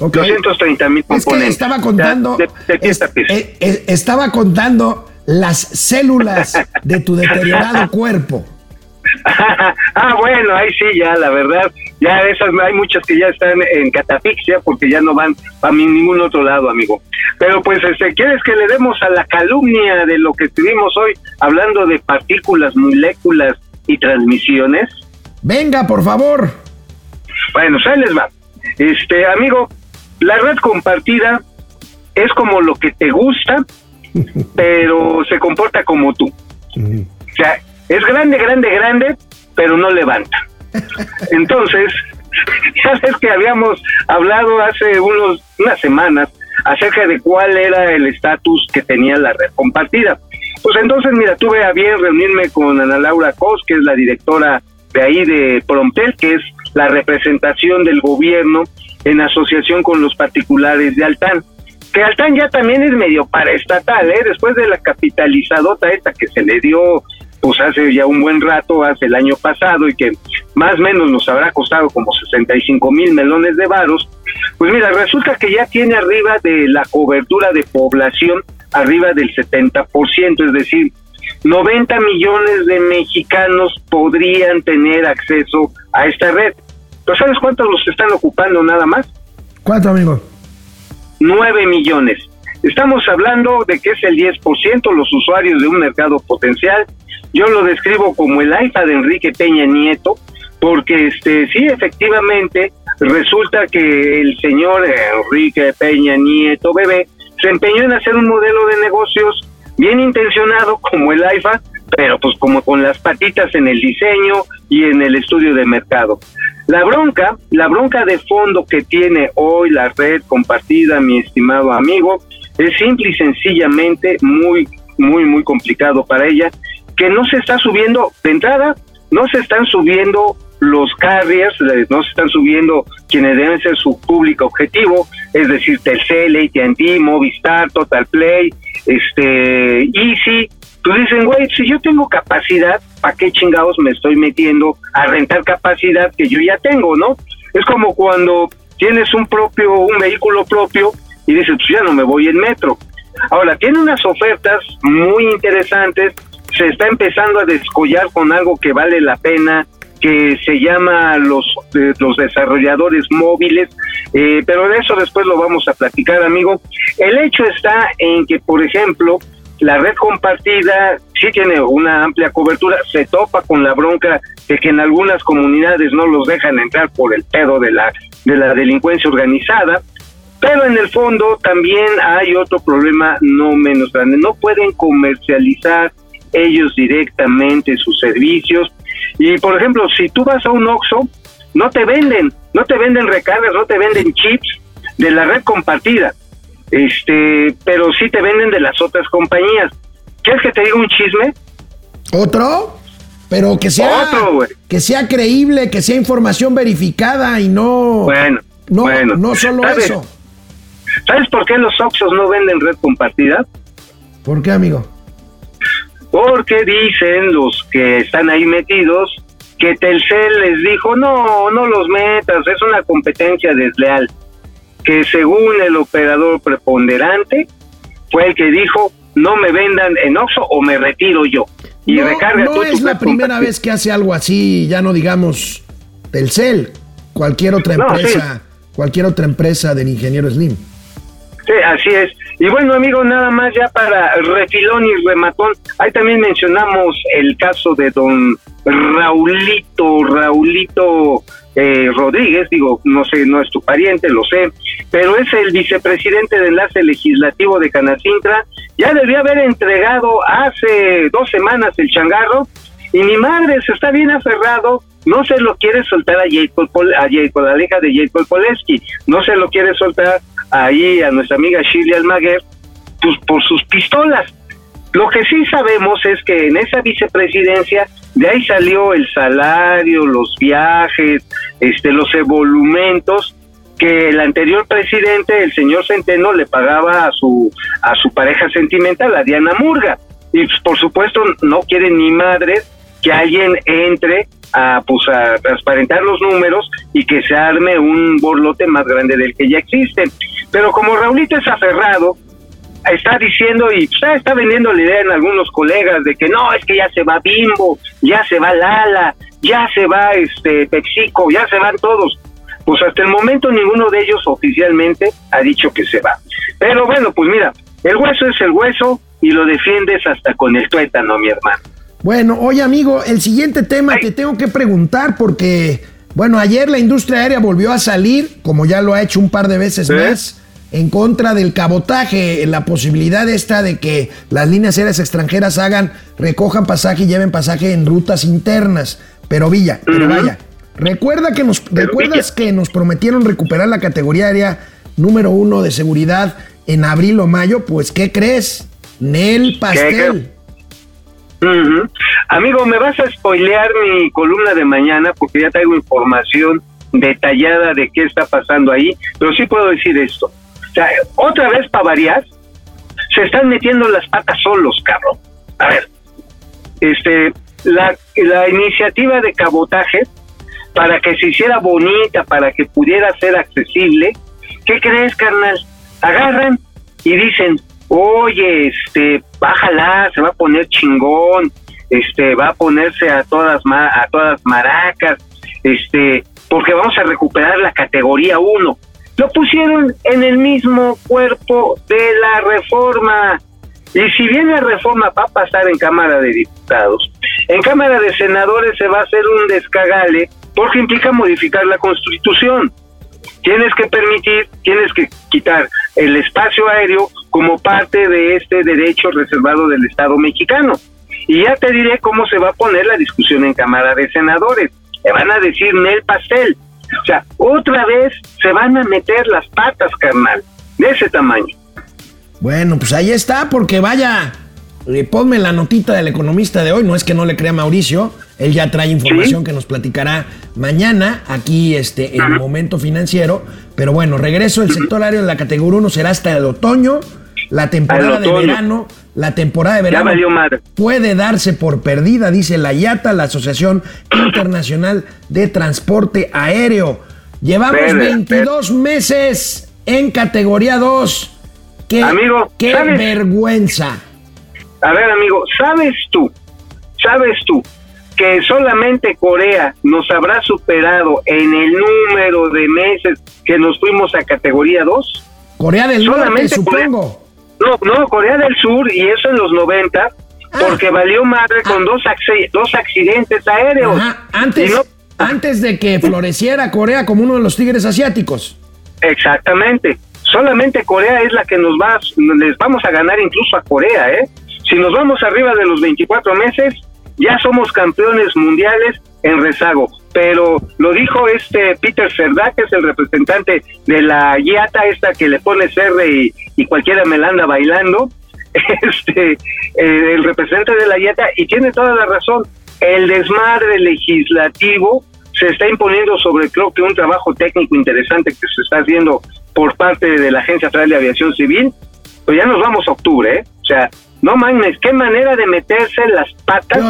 A: Ok.
J: 230 mil
A: Es
J: componentes.
A: que estaba contando,
J: De, de
A: es- eh, eh, estaba contando las células de tu deteriorado cuerpo.
J: ah, bueno, ahí sí, ya, la verdad, ya esas, hay muchas que ya están en catafixia porque ya no van a ningún otro lado, amigo. Pero pues, este, ¿quieres que le demos a la calumnia de lo que estuvimos hoy hablando de partículas, moléculas y transmisiones?
A: Venga, por favor.
J: Bueno, pues ahí les va. Este, amigo, la red compartida es como lo que te gusta, pero se comporta como tú. O sea, es grande, grande, grande, pero no levanta. Entonces, ya ves que habíamos hablado hace unos, unas semanas acerca de cuál era el estatus que tenía la red compartida. Pues entonces, mira, tuve a bien reunirme con Ana Laura Cos, que es la directora de ahí de Promptel, que es la representación del gobierno en asociación con los particulares de Altán. Que Altán ya también es medio paraestatal, ¿eh? Después de la capitalizadota esta que se le dio pues hace ya un buen rato, hace el año pasado, y que más o menos nos habrá costado como 65 mil melones de varos, pues mira, resulta que ya tiene arriba de la cobertura de población, arriba del 70%, es decir, 90 millones de mexicanos podrían tener acceso a esta red. ¿Pero sabes cuántos los están ocupando nada más?
A: ¿Cuánto, amigo?
J: 9 millones. Estamos hablando de que es el 10% los usuarios de un mercado potencial. Yo lo describo como el AIFA de Enrique Peña Nieto, porque este sí, efectivamente, resulta que el señor Enrique Peña Nieto bebé se empeñó en hacer un modelo de negocios bien intencionado como el AIFA, pero pues como con las patitas en el diseño y en el estudio de mercado. La bronca, la bronca de fondo que tiene hoy la red compartida, mi estimado amigo, es simple y sencillamente muy, muy, muy complicado para ella, que no se está subiendo, de entrada, no se están subiendo los carriers, eh, no se están subiendo quienes deben ser su público objetivo, es decir, Telcel, AT&T, Movistar, Total Play, este, Easy, pues dicen, güey, si yo tengo capacidad, ¿para qué chingados me estoy metiendo a rentar capacidad que yo ya tengo, no? Es como cuando tienes un propio, un vehículo propio y dices, pues ya no me voy en metro. Ahora, tiene unas ofertas muy interesantes, se está empezando a descollar con algo que vale la pena, que se llama los, eh, los desarrolladores móviles, eh, pero de eso después lo vamos a platicar, amigo. El hecho está en que, por ejemplo, la red compartida sí tiene una amplia cobertura, se topa con la bronca de que en algunas comunidades no los dejan entrar por el pedo de la, de la delincuencia organizada, pero en el fondo también hay otro problema no menos grande, no pueden comercializar ellos directamente sus servicios y por ejemplo si tú vas a un Oxxo no te venden, no te venden recargas, no te venden chips de la red compartida este, pero sí te venden de las otras compañías. ¿Quieres que te diga un chisme?
A: ¿Otro? Pero que sea,
J: Otro,
A: que sea creíble, que sea información verificada y no,
J: Bueno,
A: no,
J: bueno.
A: no solo
J: ¿Sabes?
A: eso.
J: ¿Sabes por qué los Oxxos no venden red compartida?
A: ¿Por qué, amigo?
J: Porque dicen los que están ahí metidos que Telcel les dijo, no, no los metas, es una competencia desleal. Que según el operador preponderante, fue el que dijo, no me vendan en Oxxo o me retiro yo. Y
A: no
J: recarga
A: no
J: tú tu
A: es la primera vez que hace algo así, ya no digamos Telcel, cualquier otra
J: No, sí.
A: empresa, cualquier otra empresa del ingeniero Slim.
J: Sí, así es. Y bueno, amigo, nada más ya para refilón y rematón, ahí también mencionamos el caso de don Raulito, Raulito eh, Rodríguez, digo, no sé, no es tu pariente, lo sé, pero es el vicepresidente de enlace legislativo de Canacintra, ya debió haber entregado hace dos semanas el changarro, y mi madre se está bien aferrado, no se lo quiere soltar a Jacob, a la hija de Jacob Poleski, no se lo quiere soltar ahí a nuestra amiga Shirley Almaguer, pues por sus pistolas. Lo que sí sabemos es que en esa vicepresidencia de ahí salió el salario, los viajes, este, los emolumentos que el anterior presidente, el señor Centeno, le pagaba a su a su pareja sentimental, a Diana Murga. Y pues, por supuesto no quieren ni madres que alguien entre a pues a transparentar los números y que se arme un borlote más grande del que ya existe. Pero como Raulito es aferrado, está diciendo y está vendiendo la idea en algunos colegas de que no, es que ya se va Bimbo, ya se va Lala, ya se va este Pepsico, ya se van todos. Pues hasta el momento ninguno de ellos oficialmente ha dicho que se va. Pero bueno, pues mira, el hueso es el hueso y lo defiendes hasta con el tuétano, mi hermano.
A: Bueno, oye amigo, el siguiente tema te tengo que preguntar porque, bueno, ayer la industria aérea volvió a salir, como ya lo ha hecho un par de veces más, en contra del cabotaje, la posibilidad esta de que las líneas aéreas extranjeras hagan, recojan pasaje y lleven pasaje en rutas internas. Pero Villa, pero vaya, recuerda que nos, recuerdas que nos prometieron recuperar la categoría aérea número uno de seguridad en abril o mayo, pues ¿qué crees? Nel Pastel.
J: Amigo, me vas a spoilear mi columna de mañana porque ya traigo información detallada de qué está pasando ahí, pero sí puedo decir esto. O sea, otra vez para variar, se están metiendo las patas solos, cabrón. A ver, este, la, la iniciativa de cabotaje, para que se hiciera bonita, para que pudiera ser accesible, ¿qué crees, carnal? Agarran y dicen, oye, este, bájala, se va a poner chingón, este, va a ponerse a todas a todas maracas, este, porque vamos a recuperar la categoría 1. Lo pusieron en el mismo cuerpo de la reforma. Y si bien la reforma va a pasar en Cámara de Diputados, en Cámara de Senadores se va a hacer un descagale porque implica modificar la Constitución. Tienes que permitir, tienes que quitar el espacio aéreo como parte de este derecho reservado del Estado mexicano. Y ya te diré cómo se va a poner la discusión en Cámara de Senadores. Le van a decir Nel Pastel. O sea, otra vez se van a meter las patas, carnal, de ese tamaño.
A: Bueno, pues ahí está, porque vaya, eh, ponme la notita del economista de hoy, no es que no le crea Mauricio, él ya trae información que nos platicará mañana aquí este, en Momento Financiero, pero bueno, regreso del sector aéreo en la categoría 1 será hasta el otoño, la temporada de verano, la temporada de verano puede darse por perdida, dice la IATA, la Asociación Internacional de Transporte Aéreo. Llevamos
J: Verde,
A: 22 meses en categoría 2. ¡Qué,
J: Amigo,
A: qué
J: ¿sabes?
A: vergüenza!
J: A ver, amigo, ¿sabes tú, sabes tú que solamente Corea nos habrá superado en el número de meses que nos fuimos a categoría 2?
A: Corea del Norte, supongo.
J: No, no, Corea del Sur, y eso en los 90, porque valió madre con dos, dos accidentes aéreos.
A: Ajá, antes,
J: no-
A: antes de que floreciera Corea como uno de los tigres asiáticos.
J: Exactamente. Solamente Corea es la que nos va, les vamos a ganar incluso a Corea, ¿eh? Si nos vamos arriba de los 24 meses, ya somos campeones mundiales en rezago. Pero lo dijo este Peter Cerdá, que es el representante de la IATA, esta que le pone CR y, y cualquiera me la anda bailando, este, eh, el representante de la IATA, y tiene toda la razón. El desmadre legislativo se está imponiendo sobre, creo que un trabajo técnico interesante que se está haciendo por parte de la Agencia Federal de Aviación Civil, pues ya nos vamos a octubre, ¿eh? O sea, no mames, qué manera de meterse las patas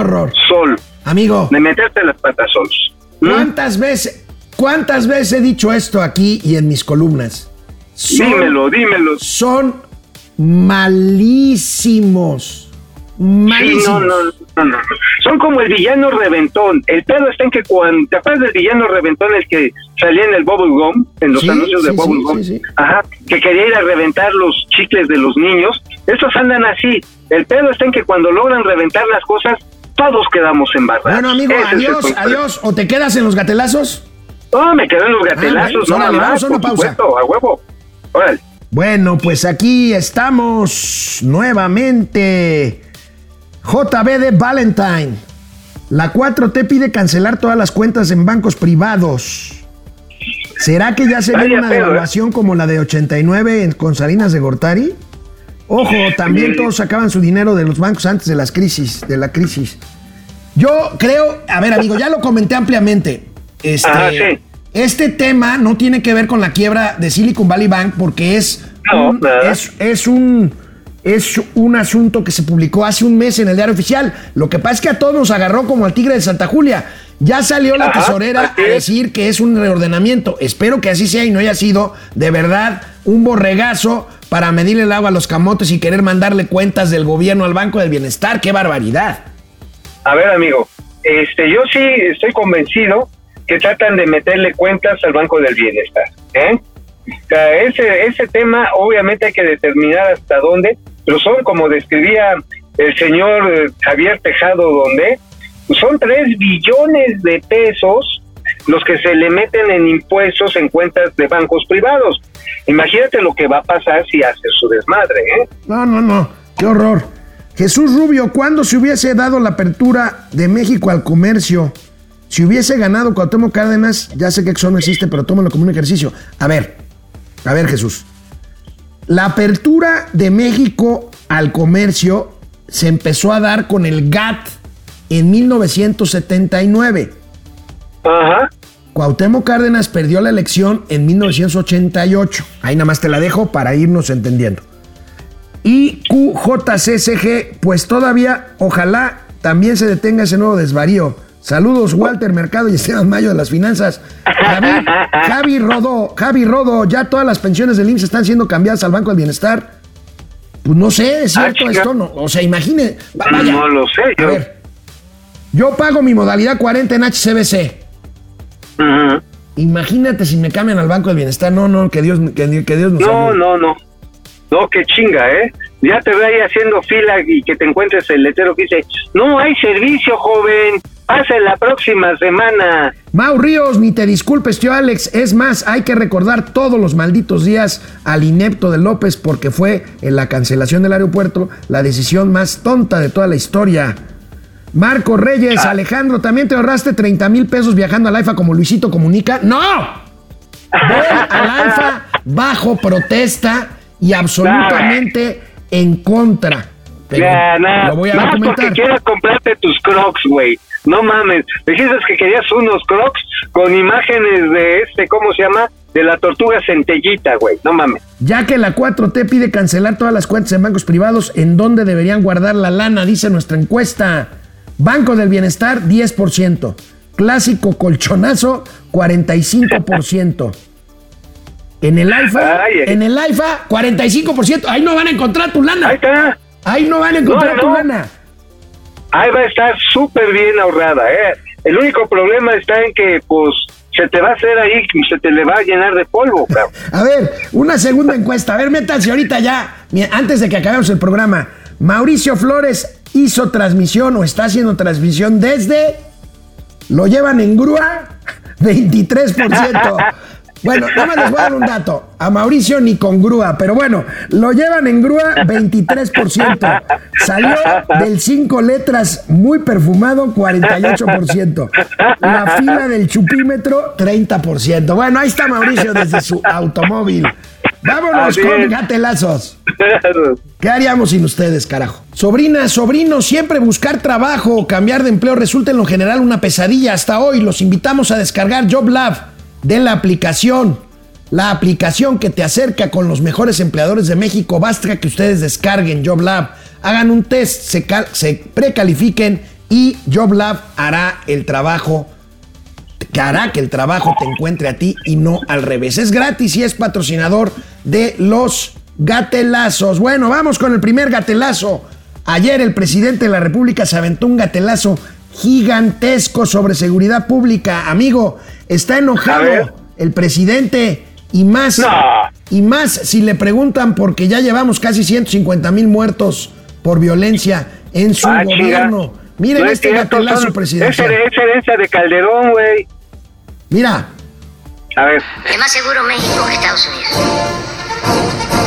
J: solo.
A: Amigo.
J: De meterse las patas solos.
A: ¿Cuántas veces, cuántas veces he dicho esto aquí y en mis columnas?
J: Dímelo, dímelo.
A: Son malísimos. Malísimos.
J: Sí, no, no. no, no. Son como el villano reventón. El pedo está en que cuando. ¿Te acuerdas del villano reventón el que salía en el Bubble Gum? En los
A: Sí,
J: anuncios de
A: sí,
J: Bubble
A: sí,
J: Gum. Ajá. Que quería ir a reventar los chicles de los niños. Estos andan así. El pedo está en que cuando logran reventar las cosas, todos quedamos embarrados.
A: Bueno, amigo,
J: Ese
A: adiós, adiós. ¿O te quedas en los gatelazos?
J: No, me quedé en los gatelazos.
A: bueno,
J: no,
A: órale, vamos a una pausa.
J: supuesto, a huevo. Órale.
A: Bueno, pues aquí estamos nuevamente. JB de Valentine. La 4T pide cancelar todas las cuentas en bancos privados. ¿Será que ya se viene una
J: ¿eh?
A: devaluación como la de 89 en- con Salinas de Gortari? Ojo, también todos sacaban su dinero de los bancos antes de las crisis, de la crisis. Yo creo, a ver, amigo, ya lo comenté ampliamente. Este,
J: Ajá, sí.
A: este tema no tiene que ver con la quiebra de Silicon Valley Bank porque es
J: No,
A: un, es, es un es un asunto que se publicó hace un mes en el diario oficial. Lo que pasa es que a todos nos agarró como al tigre de Santa Julia. Ya salió la tesorera a decir que es un reordenamiento. Espero que así sea y no haya sido de verdad un borregazo para medirle el agua a los camotes y querer mandarle cuentas del gobierno al Banco del Bienestar. ¡Qué barbaridad!
J: A ver, amigo, este, yo sí estoy convencido que tratan de meterle cuentas al Banco del Bienestar. ¿eh? O sea, ese, ese tema obviamente hay que determinar hasta dónde, pero son como describía el señor eh, Javier Tejado, donde son 3 billones de pesos los que se le meten en impuestos en cuentas de bancos privados. Imagínate lo que va a pasar si hace su desmadre, ¿eh?
A: No, no, no. ¡Qué horror! Jesús Rubio, ¿cuándo se hubiese dado la apertura de México al comercio? Si hubiese ganado Cuauhtémoc Cárdenas, ya sé que eso no existe, pero tómalo como un ejercicio. A ver, a ver Jesús. La apertura de México al comercio se empezó a dar con el GATT en 1979.
J: Ajá.
A: Cuauhtémoc Cárdenas perdió la elección en 1988. Ahí nada más te la dejo para irnos entendiendo. Y QJCCG, pues todavía, ojalá también se detenga ese nuevo desvarío. Saludos, Walter Mercado y Esteban Mayo de las finanzas. Javi, Javi Rodo, Javi Rodo, ya todas las pensiones del IMSS están siendo cambiadas al Banco del Bienestar. Pues no sé, es
J: Ah,
A: cierto esto, no. O sea, imagine. vaya.
J: No lo sé,
A: A
J: yo.
A: ver, yo pago mi modalidad 40 en HCBC.
J: Ujú.
A: Imagínate si me cambian al Banco del Bienestar. No, no, que Dios, que, que Dios nos
J: No,
A: ayude.
J: no, no. No, qué chinga, ¿eh? Ya te ve ahí haciendo fila y que te encuentres el letrero que dice, no hay servicio, joven, pasa la próxima semana.
A: Mau Ríos, ni te disculpes, tío Alex. Es más, hay que recordar todos los malditos días al inepto de López porque fue en la cancelación del aeropuerto la decisión más tonta de toda la historia. Marco Reyes, Alejandro, ¿también te ahorraste 30 mil pesos viajando al AIFA como Luisito Comunica? ¡No! Voy al AIFA bajo protesta y absolutamente en contra. Pero
J: Ya, nada,
A: lo voy a
J: más porque quieras comprarte tus crocs, güey. No mames. Dijiste que querías unos crocs con imágenes de este, ¿cómo se llama? De la tortuga centellita, güey. No mames.
A: Ya que la 4T pide cancelar todas las cuentas en bancos privados, ¿en dónde deberían guardar la lana? Dice nuestra encuesta. Banco del Bienestar, 10%. Clásico colchonazo, 45%. En el AIFA,
J: Ay,
A: en el AIFA, 45%. Ahí no van a encontrar tu lana.
J: Ahí está.
A: Ahí no van a encontrar
J: No,
A: tu lana.
J: Ahí va a estar súper bien ahorrada, ¿eh? El único problema está en que, pues, se te va a hacer ahí, se te le va a llenar de polvo, cabrón.
A: A ver, una segunda encuesta. A ver, métanse ahorita ya, antes de que acabemos el programa. Mauricio Flores hizo transmisión o está haciendo transmisión desde. Lo llevan en grúa, 23%. Bueno, nada más les voy a dar un dato. A Mauricio ni con grúa, pero bueno, lo llevan en grúa 23%. Salió del cinco letras muy perfumado 48%. La fila del chupímetro 30%. Bueno, ahí está Mauricio desde su automóvil. Vámonos
J: Así
A: con
J: es.
A: gatelazos. ¿Qué haríamos sin ustedes, carajo? Sobrinas, sobrinos, siempre buscar trabajo o cambiar de empleo resulta en lo general una pesadilla. Hasta hoy los invitamos a descargar JobLab de la aplicación. La aplicación que te acerca con los mejores empleadores de México. Basta que ustedes descarguen JobLab, hagan un test, se, se precalifiquen y JobLab hará el trabajo que hará que el trabajo te encuentre a ti y no al revés. Es gratis y es patrocinador de los gatelazos. Bueno, vamos con el primer gatelazo. Ayer el presidente de la República se aventó un gatelazo gigantesco sobre seguridad pública. Amigo, está enojado el presidente y más, y más si le preguntan porque ya llevamos casi 150 mil muertos por violencia en su
J: Ah,
A: gobierno. Miren
J: No es
A: este
J: cierto,
A: gatelazo
J: son-
A: presidencial.
J: Es, herencia de Calderón, güey.
A: Mira,
J: A ver.
K: Es más seguro México que Estados Unidos.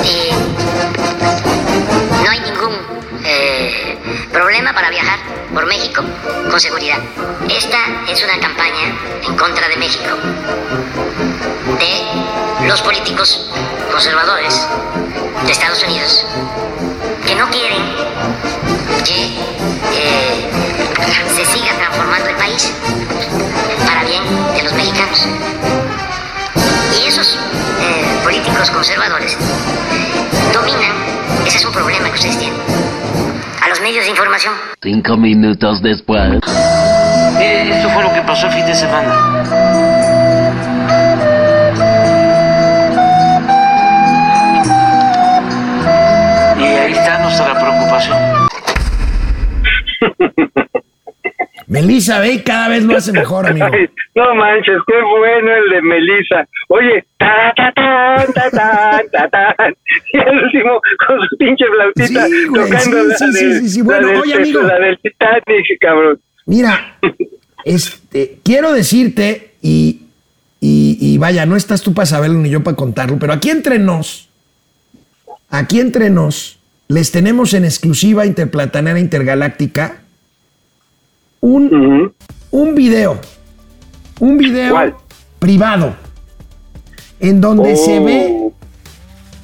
K: Y no hay ningún eh, problema para viajar por México con seguridad. Esta es una campaña en contra de México, de los políticos conservadores de Estados Unidos, que no quieren que eh, se siga transformando el país para bien de los mexicanos. Y esos eh, políticos conservadores dominan, ese es un problema que ustedes tienen, a los medios de información.
L: Cinco minutos después.
G: Esto fue lo que pasó el fin de semana.
A: Melissa, ve, cada vez lo hace mejor, amigo.
J: Ay, no manches, qué bueno el de Melissa. Oye, ta ta ta ta ta ta ta. Y el último con su pinche flautita
A: Sí, güey,
J: tocando
A: sí,
J: la,
A: sí,
J: de-
A: sí, sí. Bueno,
J: la del,
A: oye, amigo.
J: la del Titanic, cabrón.
A: Mira, este, quiero decirte, y, y, y vaya, no estás tú para saberlo ni yo para contarlo, pero aquí entre nos, aquí entre nos, les tenemos en exclusiva interplatanera intergaláctica un, un video, un video privado, en donde se ve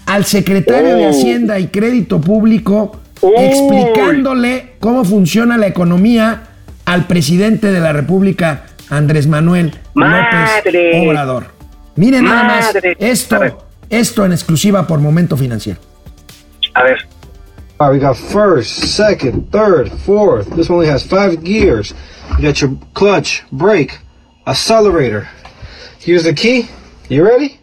A: al secretario de
J: Oh.
A: Hacienda y Crédito Público explicándole cómo funciona la economía al presidente de la República, Andrés Manuel
J: Madre.
A: López Obrador. Miren nada más esto, esto en exclusiva por Momento Financiero.
J: A ver.
M: All right, we got first, second, third, fourth. This one only has five gears. You got your clutch, brake, accelerator. Here's the key. You ready?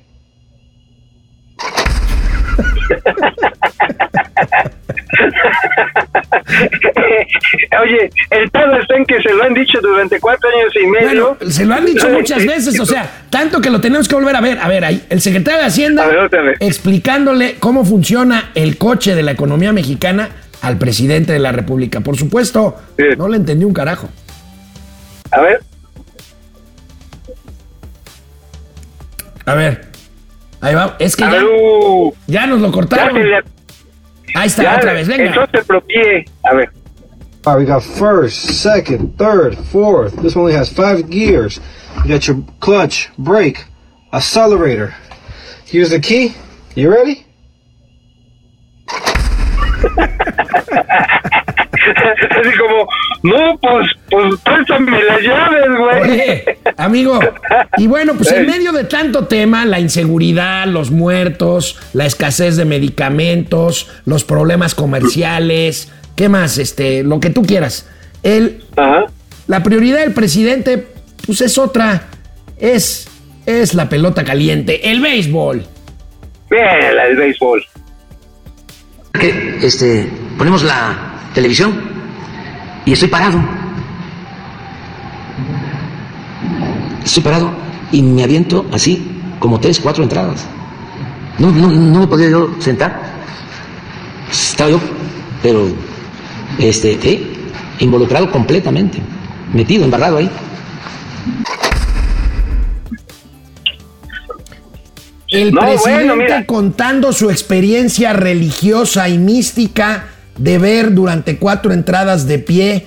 J: Oye, el pedo está en que se lo han dicho durante cuatro años y medio.
A: Bueno, se lo han dicho muchas veces, o sea, tanto que lo tenemos que volver a ver. A ver, ahí, el secretario de Hacienda
J: ver,
A: explicándole cómo funciona el coche de la economía mexicana al presidente de la República. Por supuesto, no le entendí un carajo.
J: A ver.
A: A ver, ahí va. Es que ya,
J: uh,
A: ya nos lo cortaron.
J: ya
A: Ahí está,
J: ya,
A: otra vez, venga.
J: Entonces propié. A ver.
M: All right, we got first, second, third, fourth. This one only has five gears. You got your clutch, brake, accelerator. Here's the key. You ready?
J: Así como, no, pues, pues préstame las llaves, güey.
A: Oye, amigo, y bueno, pues en medio de tanto tema, la inseguridad, los muertos, la escasez de medicamentos, los problemas comerciales, ¿qué más? Este, lo que tú quieras. El, La prioridad del presidente, pues es otra, es, es la pelota caliente, el béisbol.
J: Bien, del béisbol.
N: que este, ponemos la televisión y estoy parado. Estoy parado y me aviento así como tres, cuatro entradas. No, no, no me podía yo sentar. Estaba yo, pero este, involucrado completamente, metido, embarrado ahí.
A: El
J: No,
A: presidente
J: bueno,
A: contando su experiencia religiosa y mística de ver durante cuatro entradas de pie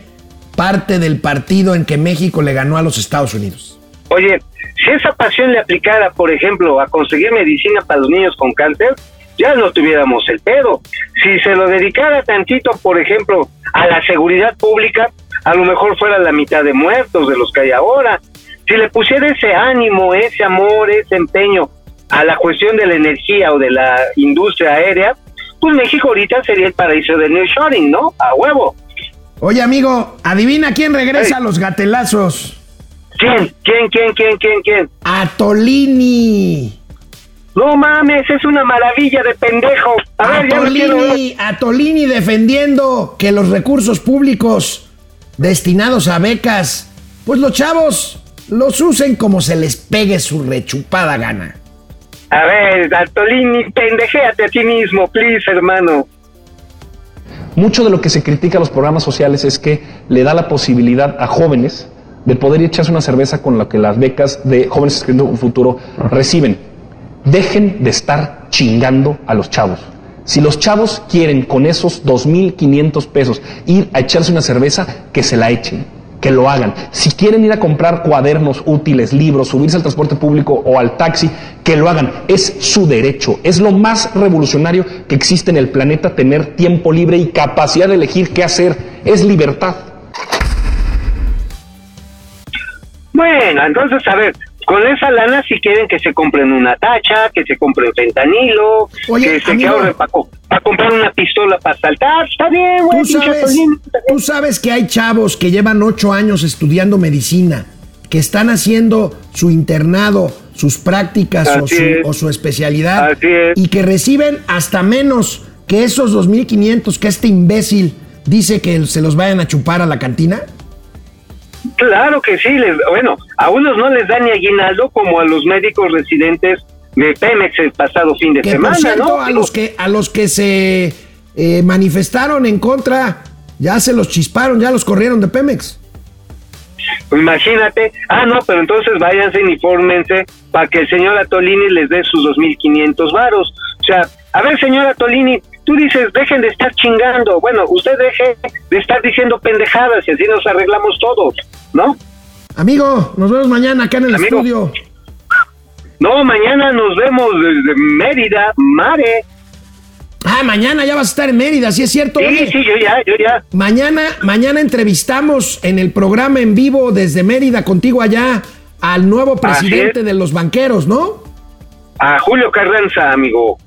A: parte del partido en que México le ganó a los Estados Unidos.
J: Oye, si esa pasión le aplicara, por ejemplo, a conseguir medicina para los niños con cáncer, ya no tuviéramos el pedo. Si se lo dedicara tantito, por ejemplo, a la seguridad pública, a lo mejor fuera la mitad de muertos de los que hay ahora. Si le pusiera ese ánimo, ese amor, ese empeño a la cuestión de la energía o de la industria aérea, pues México ahorita sería el paraíso de New Shoring, ¿no? A huevo.
A: Oye, amigo, adivina quién regresa a los gatelazos.
J: ¿Quién? ¿Quién, quién, quién, quién, quién?
A: A Tolini.
J: No mames, es una maravilla de pendejo. A, ver, ya lo quiero ver.
A: Tolini, a Tolini defendiendo que los recursos públicos destinados a becas, pues los chavos los usen como se les pegue su rechupada gana.
J: A ver, Bartolini, pendejéate a ti mismo, please, hermano.
O: Mucho de lo que se critica a los programas sociales es que le da la posibilidad a jóvenes de poder echarse una cerveza con lo que las becas de jóvenes escribiendo un futuro reciben. Dejen de estar chingando a los chavos. Si los chavos quieren con esos 2.500 pesos ir a echarse una cerveza, que se la echen, que lo hagan. Si quieren ir a comprar cuadernos útiles, libros, subirse al transporte público o al taxi, que lo hagan. Es su derecho. Es lo más revolucionario que existe en el planeta tener tiempo libre y capacidad de elegir qué hacer. Es libertad.
J: Bueno, entonces, a ver, con esa lana si quieren que se compren una tacha, que se compren fentanilo, que se que
A: amigo.
J: ahorren para comprar una pistola para saltar, está bien, güey,
A: ¿Tú tú sabes que hay chavos que llevan ocho años estudiando medicina, que están haciendo su internado, sus prácticas o su,
J: es.
A: o su especialidad
J: Así es.
A: y que reciben hasta menos que esos 2.500 que este imbécil dice que se los vayan a chupar a la cantina.
J: Claro que sí, les, bueno, a unos no les da ni aguinaldo como a los médicos residentes de Pemex el pasado fin de
A: Que
J: semana,
A: por cierto,
J: ¿no?
A: a los que a los que se eh, manifestaron en contra, ya se los chisparon, ya los corrieron de Pemex.
J: Imagínate, ah, no, pero entonces váyanse, infórmense para que el señor Atolini les dé sus 2.500 varos. O sea, a ver, señor Atolini, tú dices, dejen de estar chingando. Bueno, usted deje de estar diciendo pendejadas y así nos arreglamos todos, ¿no?
A: Amigo, nos vemos mañana acá en el
J: Amigo.
A: estudio.
J: No, mañana nos vemos desde Mérida, Mare.
A: Ah, mañana ya vas a estar en Mérida, sí es cierto.
J: Sí,
A: oye.
J: sí, yo ya, yo ya.
A: Mañana, mañana entrevistamos en el programa en vivo desde Mérida contigo allá al nuevo presidente
J: es.
A: de los banqueros, ¿no?
J: A Julio Carranza, amigo.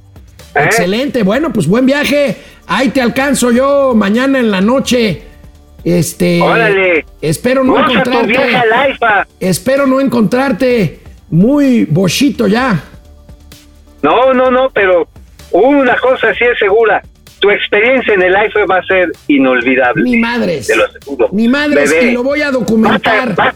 J: ¿Eh?
A: Excelente, bueno, pues buen viaje. Ahí te alcanzo yo mañana en la noche. Este,
J: Órale.
A: espero no
J: Goza
A: encontrarte. Espero no encontrarte muy bochito ya.
J: No, no, no, pero una cosa sí es segura. Tu experiencia en el AIFA va a ser inolvidable.
A: Ni madres.
J: Te lo aseguro.
A: Ni madres,
J: Bebé,
A: y lo voy a documentar.
J: Vas a, vas-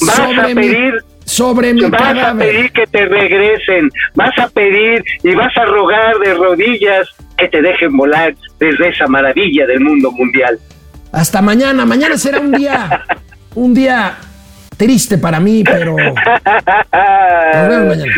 J: vas a
A: sobre mi-
J: pedir
A: sobre mi
J: vas a pedir que te regresen, vas a pedir y vas a rogar de rodillas que te dejen volar desde esa maravilla del mundo mundial.
A: Hasta mañana. Mañana será un día, un día triste para mí, pero nos vemos mañana.